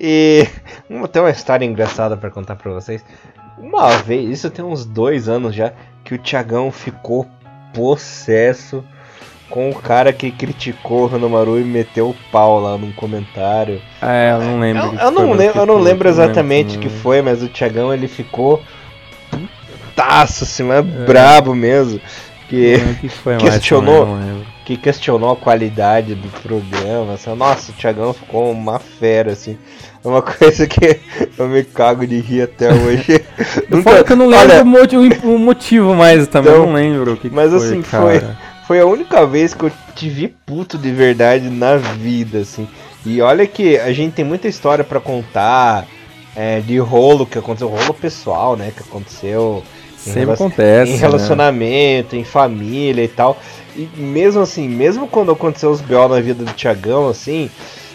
E tem uma história engraçada para contar para vocês. Uma vez, isso tem uns dois anos já, que o Thiagão ficou possesso com o cara que criticou o Ranomaru e meteu o pau lá num comentário. É, eu não lembro. Eu, eu não, lembro, eu não lembro exatamente o que foi, mas o Thiagão ele ficou putaço, assim, mas é. brabo mesmo. Que, que questionou, que questionou a qualidade do programa. Assim, nossa, o Thiagão ficou uma fera, assim. É uma coisa que eu me cago de rir até hoje. eu Nunca... que eu não lembro Olha... o motivo mais também, então, não lembro o que Mas que foi, assim, cara. foi, foi a única vez que eu te vi puto de verdade na vida, assim. E olha que a gente tem muita história para contar é, de rolo que aconteceu, rolo pessoal, né, que aconteceu Sempre acontece. Em né? relacionamento, né? em família e tal. E mesmo assim, mesmo quando aconteceu os BO na vida do Tiagão, assim,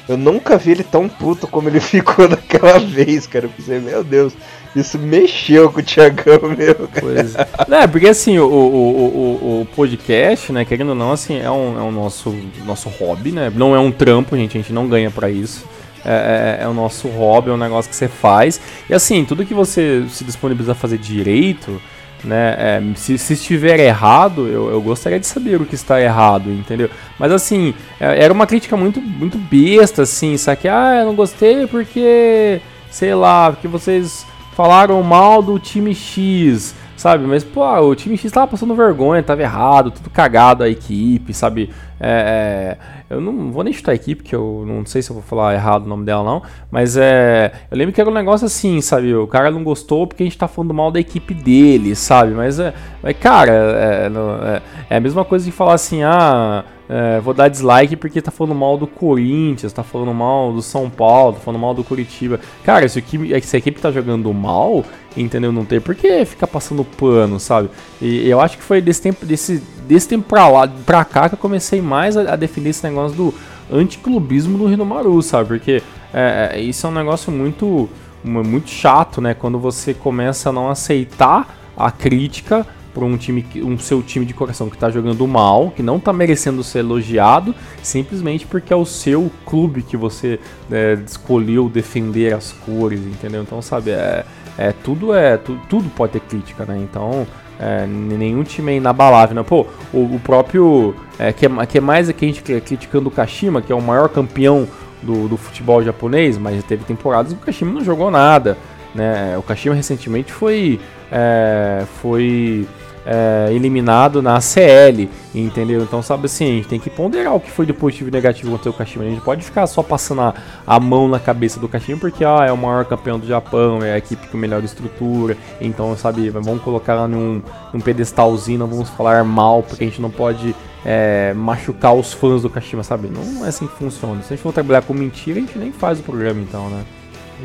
eu nunca vi ele tão puto como ele ficou daquela vez, cara. Eu pensei, meu Deus, isso mexeu com o Thiagão mesmo, cara. Pois é. é, porque assim, o, o, o, o, podcast, né, querendo ou não, assim, é um, é um nosso, nosso hobby, né? Não é um trampo, gente, a gente não ganha para isso. É, é, é, o nosso hobby, é um negócio que você faz. E assim, tudo que você se disponibiliza a fazer direito, né? É, se, se, estiver errado, eu, eu, gostaria de saber o que está errado, entendeu? Mas assim, é, era uma crítica muito, muito besta, assim, sabe? Ah, eu não gostei porque, sei lá, porque vocês falaram mal do time X, sabe? Mas, pô, o time X tava passando vergonha, tava errado, tudo cagado a equipe, sabe? É, é, eu não vou nem chutar a equipe, que eu não sei se eu vou falar errado o nome dela não, mas é, eu lembro que era um negócio assim, sabe? O cara não gostou porque a gente tá falando mal da equipe dele, sabe? Mas, é, cara, é, é, é a mesma coisa de falar assim, ah é, vou dar dislike porque tá falando mal do Corinthians, tá falando mal do São Paulo, tá falando mal do Curitiba. Cara, se, equipe, se a equipe tá jogando mal, entendeu? Não tem por que ficar passando pano, sabe? E eu acho que foi desse tempo, desse, desse tempo pra lá, pra cá que eu comecei mais a, a definir esse negócio do anticlubismo do Rinomaru, sabe? Porque é, é, isso é um negócio muito, muito chato, né? Quando você começa a não aceitar a crítica por um time, um seu time de coração que está jogando mal, que não está merecendo ser elogiado, simplesmente porque é o seu clube que você é, escolheu defender as cores, entendeu? Então, sabe, é, é tudo é tu, tudo pode ter crítica, né? Então, é, nenhum time é inabalável, né? Pô, o, o próprio. É, que, é, que é mais que a gente criticando o Kashima, que é o maior campeão do, do futebol japonês, mas teve temporadas que o Kashima não jogou nada. Né? O Kashima recentemente foi. É, foi é, eliminado na ACL, entendeu? Então, sabe assim, a gente tem que ponderar o que foi de positivo e negativo contra o Kashima. A gente pode ficar só passando a, a mão na cabeça do Kashima porque ah, é o maior campeão do Japão, é a equipe com melhor estrutura, então, sabe, vamos colocar lá num, num pedestalzinho, não vamos falar mal, porque a gente não pode é, machucar os fãs do Kashima, sabe? Não é assim que funciona. Se a gente for trabalhar com mentira, a gente nem faz o programa, então, né?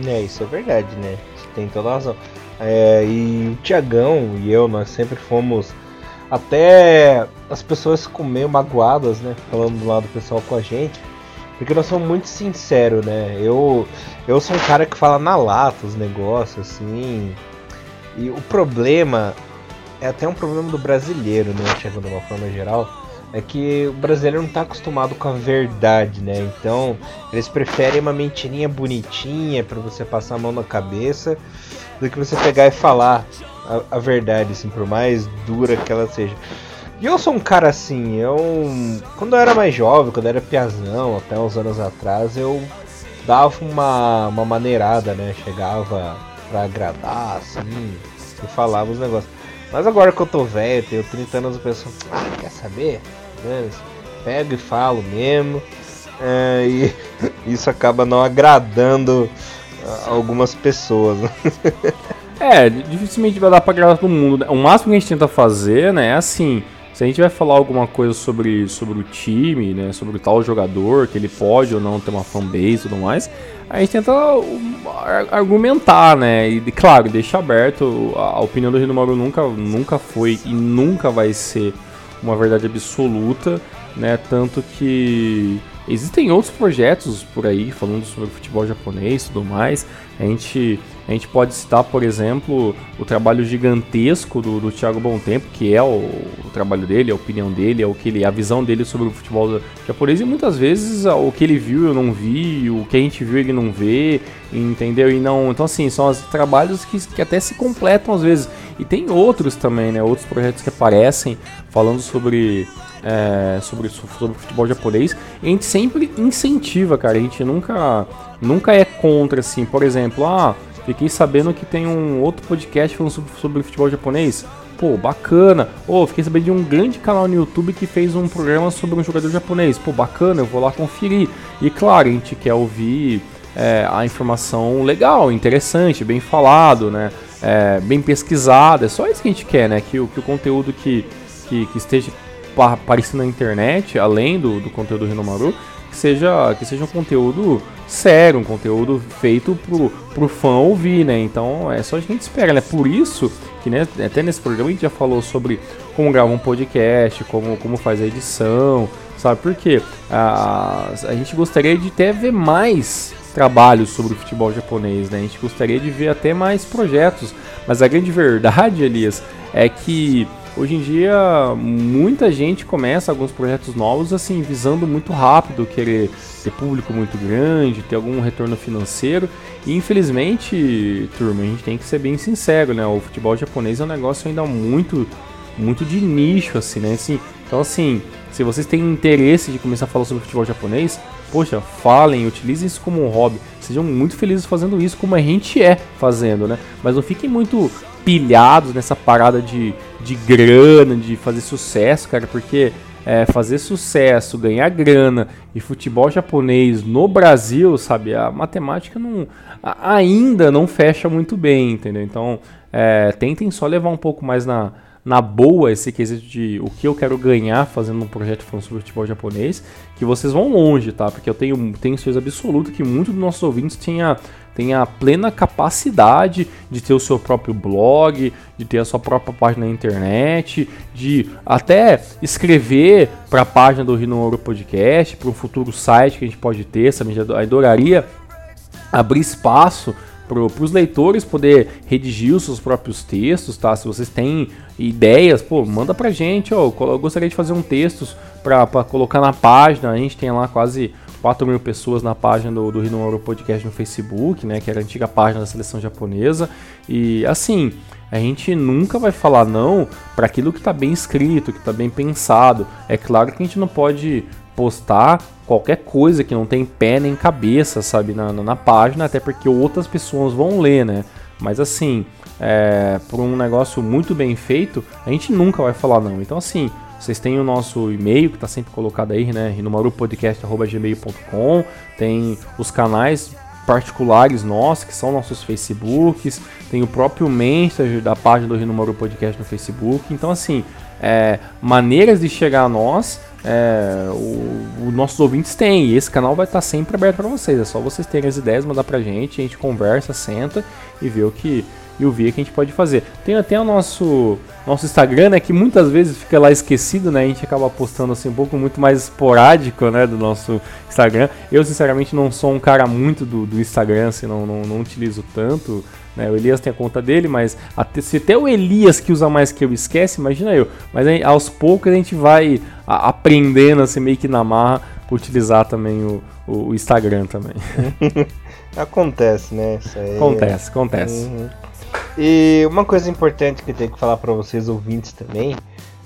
É, isso é verdade, né? Tem toda razão. É, e o Tiagão e eu, nós sempre fomos. Até as pessoas ficam meio magoadas, né? Falando do lado do pessoal com a gente. Porque nós somos muito sinceros, né? Eu, eu sou um cara que fala na lata os negócios, assim. E o problema é até um problema do brasileiro, né? Tiagão, de uma forma geral. É que o brasileiro não está acostumado com a verdade, né? Então, eles preferem uma mentirinha bonitinha para você passar a mão na cabeça do que você pegar e falar a, a, verdade, assim, por mais dura que ela seja. E eu sou um cara assim, eu. Quando eu era mais jovem, quando eu era piazão, até uns anos atrás, eu dava uma, uma maneirada, né? Chegava pra agradar, assim, e falava os negócios. Mas agora que eu tô velho, tenho 30 anos, eu penso, ah, quer saber? Pego e falo mesmo. É, e isso acaba não agradando algumas pessoas. é, dificilmente vai dar pra agradar todo mundo. Né? O máximo que a gente tenta fazer, né, é assim. Se a gente vai falar alguma coisa sobre, sobre o time, né, sobre tal jogador, que ele pode ou não ter uma fanbase e tudo mais, a gente tenta argumentar, né? E claro, deixa aberto. A opinião do Rinomaru nunca, nunca foi e nunca vai ser uma verdade absoluta, né? Tanto que Existem outros projetos por aí falando sobre futebol japonês e tudo mais. A gente, a gente pode citar, por exemplo, o trabalho gigantesco do, do Thiago Bom Tempo, que é o, o, trabalho dele, a opinião dele, é o que ele, a visão dele sobre o futebol japonês. E muitas vezes o que ele viu eu não vi, o que a gente viu ele não vê, entendeu? E não, então assim são os trabalhos que, que até se completam às vezes. E tem outros também, né? Outros projetos que aparecem falando sobre é, sobre, sobre futebol japonês, a gente sempre incentiva, cara. A gente nunca, nunca é contra, assim. Por exemplo, ah, fiquei sabendo que tem um outro podcast falando sobre, sobre futebol japonês. Pô, bacana. Ou oh, fiquei sabendo de um grande canal no YouTube que fez um programa sobre um jogador japonês. Pô, bacana, eu vou lá conferir. E claro, a gente quer ouvir é, a informação legal, interessante, bem falado, né? É, bem pesquisado. É só isso que a gente quer, né? Que, que o conteúdo que, que, que esteja aparecer na internet, além do, do conteúdo Renomaru, que seja, que seja um conteúdo sério, um conteúdo feito pro, pro fã ouvir, né? Então é só a gente espera, né? Por isso que né, até nesse programa a gente já falou sobre como gravar um podcast, como, como faz a edição, sabe? Porque a, a gente gostaria de até ver mais trabalhos sobre o futebol japonês, né? A gente gostaria de ver até mais projetos, mas a grande verdade, Elias, é que Hoje em dia, muita gente começa alguns projetos novos assim, visando muito rápido, querer ter público muito grande, ter algum retorno financeiro. E infelizmente, turma, a gente tem que ser bem sincero, né? O futebol japonês é um negócio ainda muito, muito de nicho, assim, né? Assim, então, assim, se vocês têm interesse de começar a falar sobre futebol japonês, poxa, falem, utilizem isso como um hobby. Sejam muito felizes fazendo isso, como a gente é fazendo, né? Mas não fiquem muito pilhados nessa parada de, de grana, de fazer sucesso, cara, porque é, fazer sucesso, ganhar grana e futebol japonês no Brasil, sabe, a matemática não, ainda não fecha muito bem, entendeu? Então, é, tentem só levar um pouco mais na, na boa esse quesito de o que eu quero ganhar fazendo um projeto falando sobre futebol japonês, que vocês vão longe, tá? Porque eu tenho, tenho certeza absoluta que muitos dos nossos ouvintes tinha tem a plena capacidade de ter o seu próprio blog, de ter a sua própria página na internet, de até escrever para a página do Rino Ouro Podcast, para um futuro site que a gente pode ter, sabe? Eu adoraria abrir espaço para os leitores poder redigir os seus próprios textos, tá? Se vocês têm ideias, pô, manda pra gente, ó, eu gostaria de fazer um texto para colocar na página, a gente tem lá quase 4 mil pessoas na página do, do Rinomaru Podcast no Facebook, né, que era a antiga página da seleção japonesa, e assim, a gente nunca vai falar não para aquilo que está bem escrito, que está bem pensado. É claro que a gente não pode postar qualquer coisa que não tem pé nem cabeça, sabe, na, na, na página, até porque outras pessoas vão ler, né? Mas assim, é, por um negócio muito bem feito, a gente nunca vai falar não. Então assim, vocês têm o nosso e-mail que está sempre colocado aí, né? rinomarupodcast.gmail.com Tem os canais particulares nossos, que são nossos Facebooks, tem o próprio Messenger da página do Rinomaru Podcast no Facebook. Então, assim, é, maneiras de chegar a nós, é, os nossos ouvintes têm, e esse canal vai estar sempre aberto para vocês. É só vocês terem as ideias, mandar pra gente, a gente conversa, senta e vê o que e o que a gente pode fazer. Tem até o nosso nosso Instagram, né, que muitas vezes fica lá esquecido, né? A gente acaba postando assim um pouco muito mais esporádico, né, do nosso Instagram. Eu sinceramente não sou um cara muito do, do Instagram, assim, não, não, não utilizo tanto. Né? O Elias tem a conta dele, mas até, se até o Elias que usa mais que eu esquece, imagina eu. Mas aí, aos poucos a gente vai a, aprendendo assim meio que na marra utilizar também o, o, o Instagram também. acontece, né? Acontece, acontece. Uhum. E uma coisa importante que eu tenho que falar para vocês ouvintes também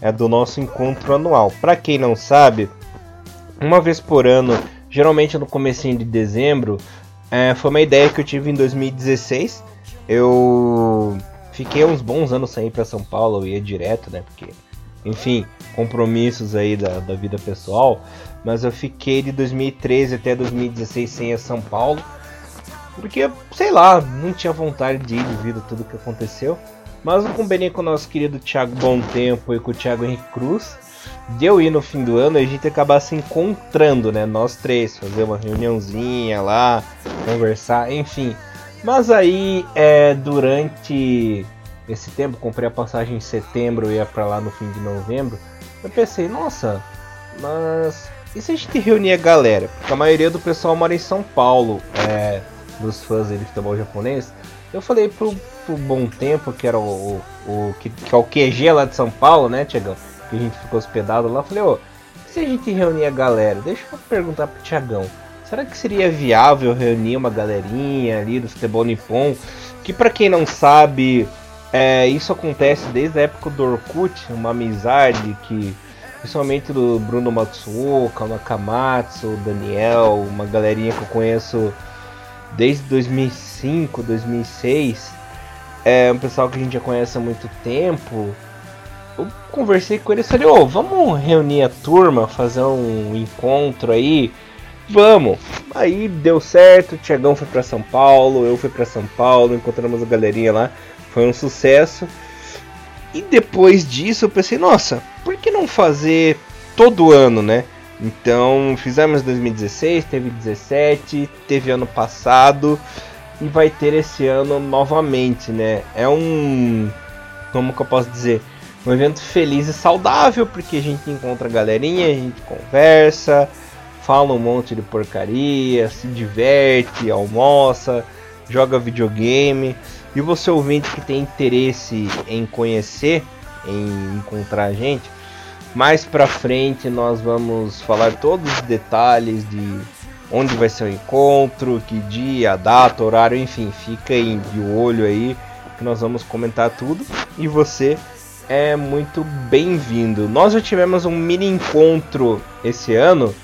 é do nosso encontro anual. Para quem não sabe, uma vez por ano, geralmente no comecinho de dezembro, é, foi uma ideia que eu tive em 2016. Eu fiquei uns bons anos sem ir para São Paulo, eu ia direto, né? Porque, enfim, compromissos aí da, da vida pessoal. Mas eu fiquei de 2013 até 2016 sem ir a São Paulo. Porque, sei lá, não tinha vontade de ir devido a tudo que aconteceu. Mas eu combinei com o nosso querido Thiago Bom Tempo e com o Thiago Henrique Cruz. Deu ir no fim do ano e a gente acabar se encontrando, né? Nós três, fazer uma reuniãozinha lá, conversar, enfim. Mas aí, é, durante esse tempo, comprei a passagem em setembro ia pra lá no fim de novembro. Eu pensei, nossa, mas e se a gente reunir a galera? Porque a maioria do pessoal mora em São Paulo. É, dos fãs de futebol japonês, eu falei pro, pro Bom Tempo, que era o, o, o que, que, é o QG lá de São Paulo, né, Tiagão? Que a gente ficou hospedado lá. Falei, ô, oh, se a gente reunir a galera, deixa eu perguntar pro Tiagão. Será que seria viável reunir uma galerinha ali do futebol nippon? Que para quem não sabe, é, isso acontece desde a época do Orkut, uma amizade que principalmente do Bruno Matsuoka, Nakamatsu, Daniel, uma galerinha que eu conheço desde 2005, 2006. É um pessoal que a gente já conhece há muito tempo. Eu conversei com ele e falei: Ô, oh, vamos reunir a turma, fazer um encontro aí. Vamos! Aí deu certo, o Tiagão foi para São Paulo, eu fui para São Paulo, encontramos a galerinha lá, foi um sucesso. E depois disso eu pensei, nossa, por que não fazer todo ano, né? Então fizemos 2016, teve 17, teve ano passado e vai ter esse ano novamente, né? É um, como que eu posso dizer, um evento feliz e saudável porque a gente encontra a galerinha, a gente conversa, fala um monte de porcaria, se diverte, almoça, joga videogame. E você ouvinte que tem interesse em conhecer, em encontrar a gente, mais pra frente nós vamos falar todos os detalhes de onde vai ser o encontro, que dia, data, horário, enfim, fica aí de olho aí que nós vamos comentar tudo e você é muito bem-vindo. Nós já tivemos um mini encontro esse ano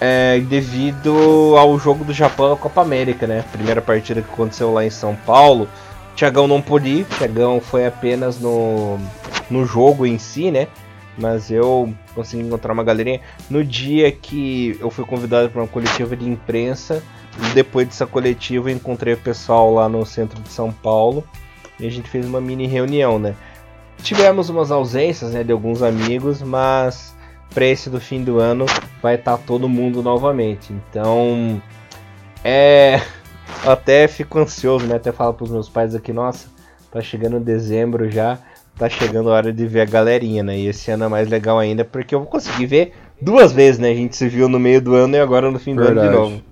é, devido ao jogo do Japão na Copa América, né? Primeira partida que aconteceu lá em São Paulo. Tiagão não pôde ir, Tiagão foi apenas no, no jogo em si, né? mas eu consegui encontrar uma galerinha no dia que eu fui convidado para uma coletiva de imprensa. Depois dessa coletiva, eu encontrei o pessoal lá no centro de São Paulo e a gente fez uma mini reunião, né? Tivemos umas ausências, né, de alguns amigos, mas esse do fim do ano vai estar tá todo mundo novamente. Então, é até fico ansioso, né? Até falar para os meus pais aqui, nossa, tá chegando dezembro já tá chegando a hora de ver a galerinha, né? E esse ano é mais legal ainda porque eu vou conseguir ver duas vezes, né? A gente se viu no meio do ano e agora no fim Verdade. do ano de novo.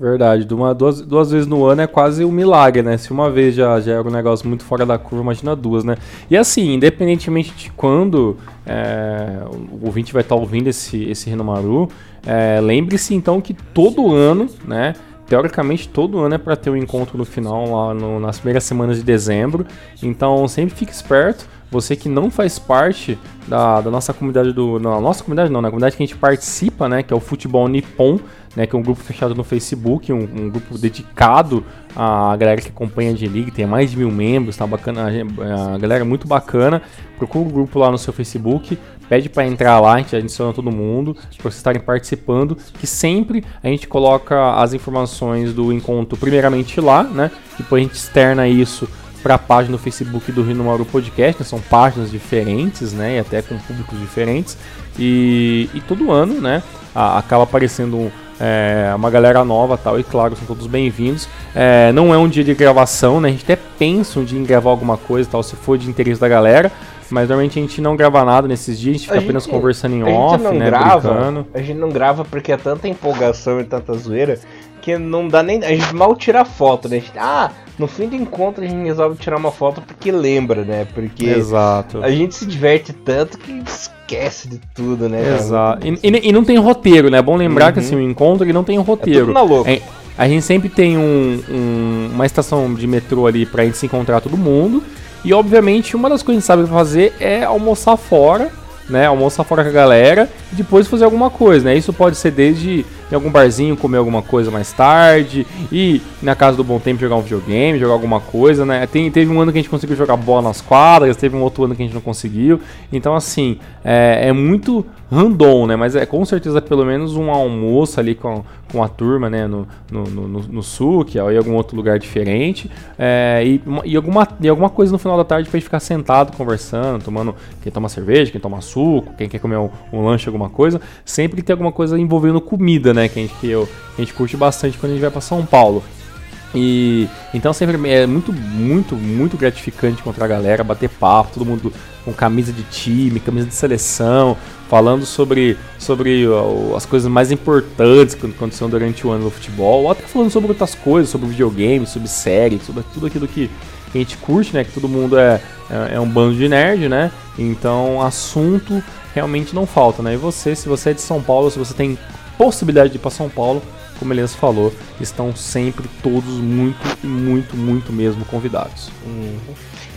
Verdade, uma, duas, duas vezes no ano é quase um milagre, né? Se uma vez já, já era um negócio muito fora da curva, imagina duas, né? E assim, independentemente de quando é, o ouvinte vai estar ouvindo esse, esse Renomaru, é, lembre-se então que todo ano, né? teoricamente todo ano é para ter um encontro no final lá no, nas primeiras semanas de dezembro. Então sempre fique esperto. Você que não faz parte da, da nossa comunidade do. Na nossa comunidade não, na comunidade que a gente participa, né? Que é o Futebol Nippon, né? Que é um grupo fechado no Facebook, um, um grupo dedicado à galera que acompanha a G-League, tem mais de mil membros, tá bacana, a, a galera é muito bacana. Procura o grupo lá no seu Facebook, pede para entrar lá, a gente adiciona todo mundo, para vocês estarem participando, que sempre a gente coloca as informações do encontro primeiramente lá, né? Depois a gente externa isso para a página do Facebook do Rio Mauro Podcast, né? são páginas diferentes, né, e até com públicos diferentes, e, e todo ano, né, a, acaba aparecendo é, uma galera nova tal, e claro, são todos bem-vindos. É, não é um dia de gravação, né, a gente até pensa um dia em gravar alguma coisa tal, se for de interesse da galera, mas normalmente a gente não grava nada nesses dias, a gente fica a apenas gente, conversando em off, né, grava, brincando. A gente não grava porque é tanta empolgação e tanta zoeira que não dá nem. A gente mal tira foto, né? Gente, ah, no fim do encontro a gente resolve tirar uma foto porque lembra, né? Porque Exato. a gente se diverte tanto que esquece de tudo, né? Exato. E, e, e, não tem roteiro, né? É bom lembrar uhum. que assim, o encontro ele não tem roteiro. É tudo na louca. É, a gente sempre tem um, um, uma estação de metrô ali pra gente se encontrar todo mundo. E obviamente uma das coisas que a gente sabe fazer é almoçar fora, né? Almoçar fora com a galera e depois fazer alguma coisa, né? Isso pode ser desde em algum barzinho comer alguma coisa mais tarde, e na casa do Bom Tempo jogar um videogame, jogar alguma coisa, né? Tem, teve um ano que a gente conseguiu jogar bola nas quadras, teve um outro ano que a gente não conseguiu. Então, assim, é, é muito random, né? Mas é com certeza pelo menos um almoço ali com, com a turma, né? No, no, no, no é em algum outro lugar diferente. É, e, e, alguma, e alguma coisa no final da tarde pra gente ficar sentado conversando, tomando. Quem toma cerveja, quem toma suco, quem quer comer um, um lanche, alguma coisa. Sempre tem alguma coisa envolvendo comida, né? Que a gente, que eu, a gente curte bastante quando a gente vai para São Paulo. E então sempre é muito, muito, muito gratificante encontrar a galera, bater papo, todo mundo com camisa de time, camisa de seleção, falando sobre, sobre as coisas mais importantes que aconteceram durante o ano no futebol, ou até falando sobre outras coisas, sobre videogame, sobre série, sobre tudo aquilo que a gente curte, né? Que todo mundo é, é, é um bando de nerd, né? Então assunto realmente não falta, né? E você, se você é de São Paulo, se você tem possibilidade de ir para São Paulo, como Elias falou, estão sempre todos muito, muito, muito mesmo convidados. Uhum.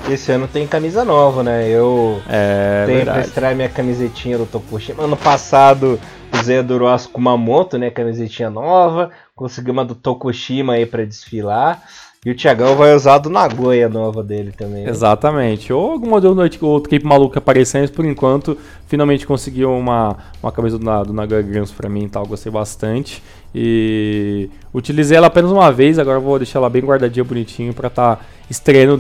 Esse ano tem camisa nova, né? Eu é, tenho verdade. pra estrear minha camisetinha do Tokushima. Ano passado usei a do Kumamoto, né? Camisetinha nova. Consegui uma do Tokushima aí pra desfilar. E o Thiagão vai usar do Nagoya nova dele também. Né? Exatamente. Ou algum modelo do outro Cape maluco aparecendo, por enquanto, finalmente conseguiu uma, uma camisa do, do Nagoya Grampus pra mim e tal, gostei bastante. E utilizei ela apenas uma vez, agora vou deixar ela bem guardadinha, bonitinho, pra estar tá estreando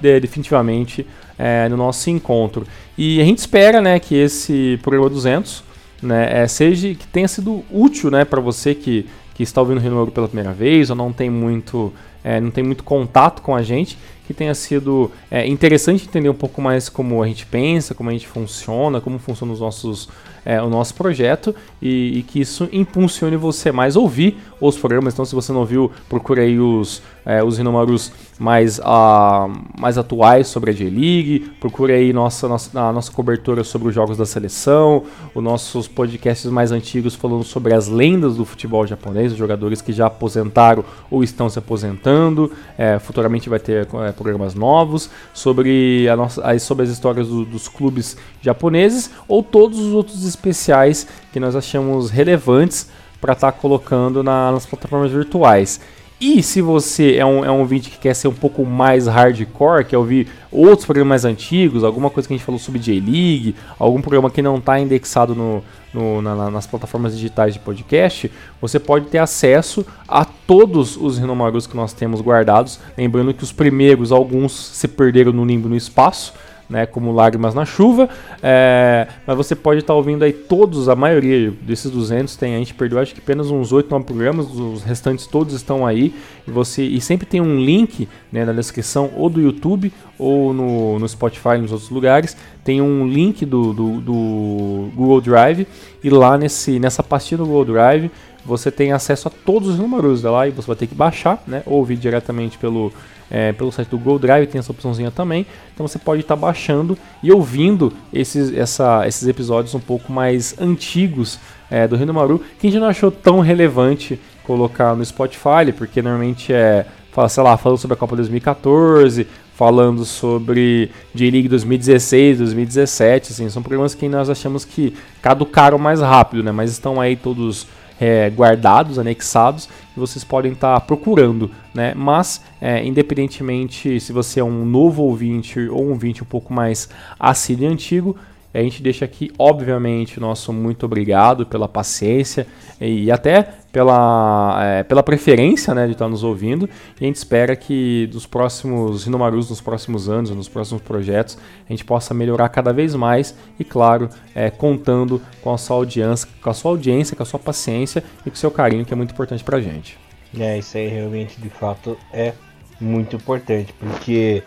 definitivamente é, no nosso encontro. E a gente espera, né, que esse programa 200, né, é, seja, que tenha sido útil, né, para você que, que está ouvindo o Renovo pela primeira vez, ou não tem muito é, não tem muito contato com a gente, que tenha sido é, interessante entender um pouco mais como a gente pensa, como a gente funciona, como funciona os nossos, é, o nosso projeto e, e, que isso impulsione você mais ouvir os programas. Então, se você não viu, procure aí os, é, os Rinomarus mais, uh, mais atuais sobre a J-League, procure aí nossa, nossa, a nossa cobertura sobre os jogos da seleção, os nossos podcasts mais antigos falando sobre as lendas do futebol japonês, os jogadores que já aposentaram ou estão se aposentando. É, futuramente vai ter é, programas novos sobre, a nossa, sobre as histórias do, dos clubes japoneses ou todos os outros especiais que nós achamos relevantes para estar tá colocando na, nas plataformas virtuais. E se você é um, é um vídeo que quer ser um pouco mais hardcore, quer ouvir outros programas antigos, alguma coisa que a gente falou sobre J-League, algum programa que não está indexado no, no, na, nas plataformas digitais de podcast, você pode ter acesso a todos os Renomarus que nós temos guardados. Lembrando que os primeiros, alguns se perderam no limbo no espaço né, como Lágrimas na Chuva, é, mas você pode estar tá ouvindo aí todos, a maioria desses 200 tem, a gente perdeu acho que apenas uns 8, 9 programas, os restantes todos estão aí, e você e sempre tem um link né, na descrição ou do YouTube ou no, no Spotify, nos outros lugares, tem um link do, do, do Google Drive, e lá nesse, nessa pastinha do Google Drive você tem acesso a todos os números lá e você vai ter que baixar, né, ou ouvir diretamente pelo é, pelo site do Google Drive, tem essa opçãozinha também. Então você pode estar tá baixando e ouvindo esses, essa, esses episódios um pouco mais antigos é, do Rino Maru, que a gente não achou tão relevante colocar no Spotify, porque normalmente é, fala, sei lá, falando sobre a Copa 2014, falando sobre J-League 2016, 2017, assim, são programas que nós achamos que caducaram mais rápido, né? Mas estão aí todos é, guardados, anexados, e vocês podem estar tá procurando, né? Mas, é, independentemente se você é um novo ouvinte ou um ouvinte um pouco mais assíduo e antigo, a gente deixa aqui, obviamente, nosso muito obrigado pela paciência e até pela, é, pela preferência né, de estar nos ouvindo. E a gente espera que nos próximos Rinomarus, nos próximos anos, nos próximos projetos, a gente possa melhorar cada vez mais e, claro, é, contando com a sua audiência, com a sua audiência, com a sua paciência e com o seu carinho, que é muito importante para a gente. É, isso aí realmente, de fato, é muito importante, porque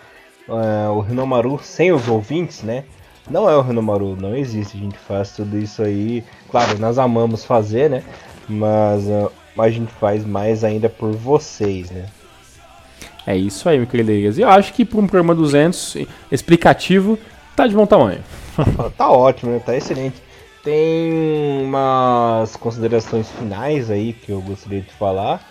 uh, o Rinomaru, sem os ouvintes, né? Não é o Renomaru, não existe. A gente faz tudo isso aí. Claro, nós amamos fazer, né? Mas uh, a gente faz mais ainda por vocês, né? É isso aí, meu querido E eu acho que para um programa 200 explicativo, tá de bom tamanho. tá ótimo, né? Tá excelente. Tem umas considerações finais aí que eu gostaria de falar.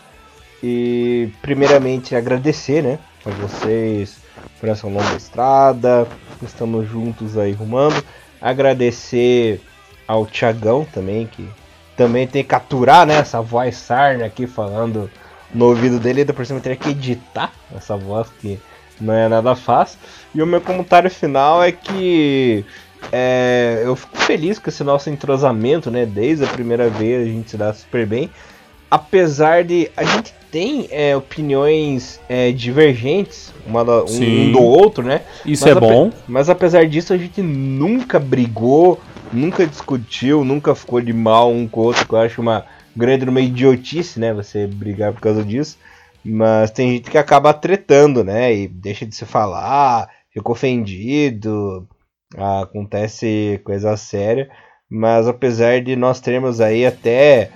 E primeiramente agradecer, né, a vocês por essa longa estrada, estamos juntos aí rumando. Agradecer ao Tiagão também, que também tem que capturar né, essa voz sarna aqui falando no ouvido dele, ainda por cima ter que editar essa voz que não é nada fácil. E o meu comentário final é que é, eu fico feliz com esse nosso entrosamento, né? Desde a primeira vez a gente se dá super bem. Apesar de a gente tem é, opiniões é, divergentes uma da, um, do outro, né? Isso mas é bom. Mas apesar disso, a gente nunca brigou, nunca discutiu, nunca ficou de mal um com o outro, que eu acho uma grande uma idiotice, né? Você brigar por causa disso. Mas tem gente que acaba tretando, né? E deixa de se falar, fica ofendido, acontece coisa séria. Mas apesar de nós termos aí até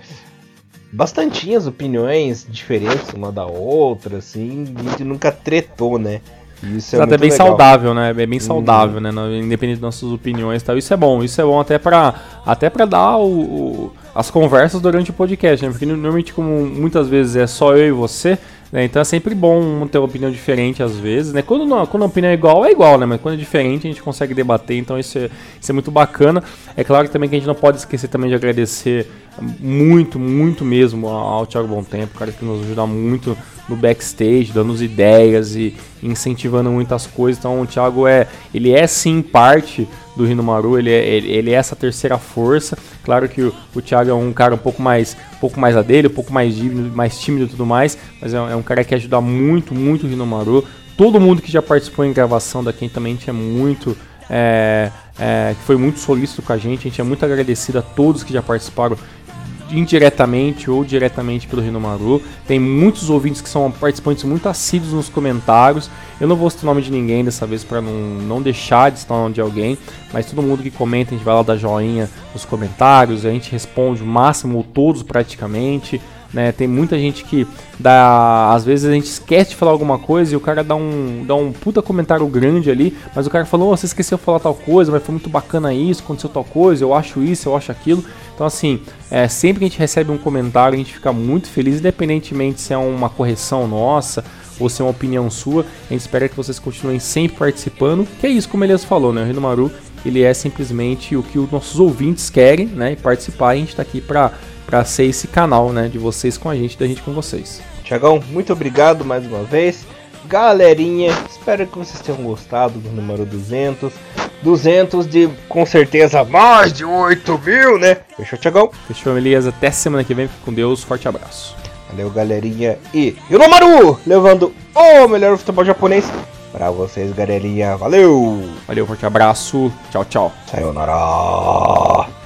bastantinhas opiniões diferentes uma da outra, assim, a gente nunca tretou, né? Isso é, Exato, é bem legal. saudável, né? É bem saudável, hum. né? Independente das nossas opiniões e tal. Isso é bom, isso é bom até pra, até pra dar o, o as conversas durante o podcast, né? Porque normalmente, como muitas vezes é só eu e você, né? Então é sempre bom ter uma opinião diferente às vezes, né? Quando, não, quando a opinião é igual, é igual, né? Mas quando é diferente, a gente consegue debater, então isso é, isso é muito bacana. É claro também que a gente não pode esquecer também de agradecer muito, muito mesmo ao Thiago Bom Tempo, cara que nos ajuda muito no backstage, dando ideias e incentivando muitas coisas. Então o Thiago é, ele é sim parte do Rinomaru, ele é, ele, ele é essa terceira força. Claro que o, o Thiago é um cara um pouco mais, um pouco mais a dele, um pouco mais tímido, mais tímido e tudo mais, mas é, é um cara que ajuda muito, muito o Rinomaru. Todo mundo que já participou em gravação daqui também é muito é, é, foi muito solícito com a gente. A gente é muito agradecido a todos que já participaram indiretamente ou diretamente pelo Rinomaru. Tem muitos ouvintes que são participantes muito assíduos nos comentários. Eu não vou citar o nome de ninguém dessa vez para não, não deixar de citar o nome de alguém, mas todo mundo que comenta, a gente vai lá dar joinha nos comentários, a gente responde o máximo ou todos praticamente. Né? Tem muita gente que dá. Às vezes a gente esquece de falar alguma coisa e o cara dá um, dá um puta comentário grande ali, mas o cara falou: oh, você esqueceu de falar tal coisa, mas foi muito bacana isso, aconteceu tal coisa, eu acho isso, eu acho aquilo. Então, assim, é, sempre que a gente recebe um comentário, a gente fica muito feliz, independentemente se é uma correção nossa ou se é uma opinião sua. A gente espera que vocês continuem sempre participando. Que é isso, como Elias falou, né? O Rino Maru, ele é simplesmente o que os nossos ouvintes querem, né? E participar, e a gente está aqui para para ser esse canal, né, de vocês com a gente, da gente com vocês. Tiagão, muito obrigado mais uma vez. Galerinha, espero que vocês tenham gostado do número 200. 200 de, com certeza, mais de 8 mil, né? Fechou, Tiagão? Fechou, Elias. Até semana que vem. Fique com Deus. Forte abraço. Valeu, galerinha. E Yunomaru, levando o melhor futebol japonês pra vocês, galerinha. Valeu! Valeu, forte abraço. Tchau, tchau. Sayonara.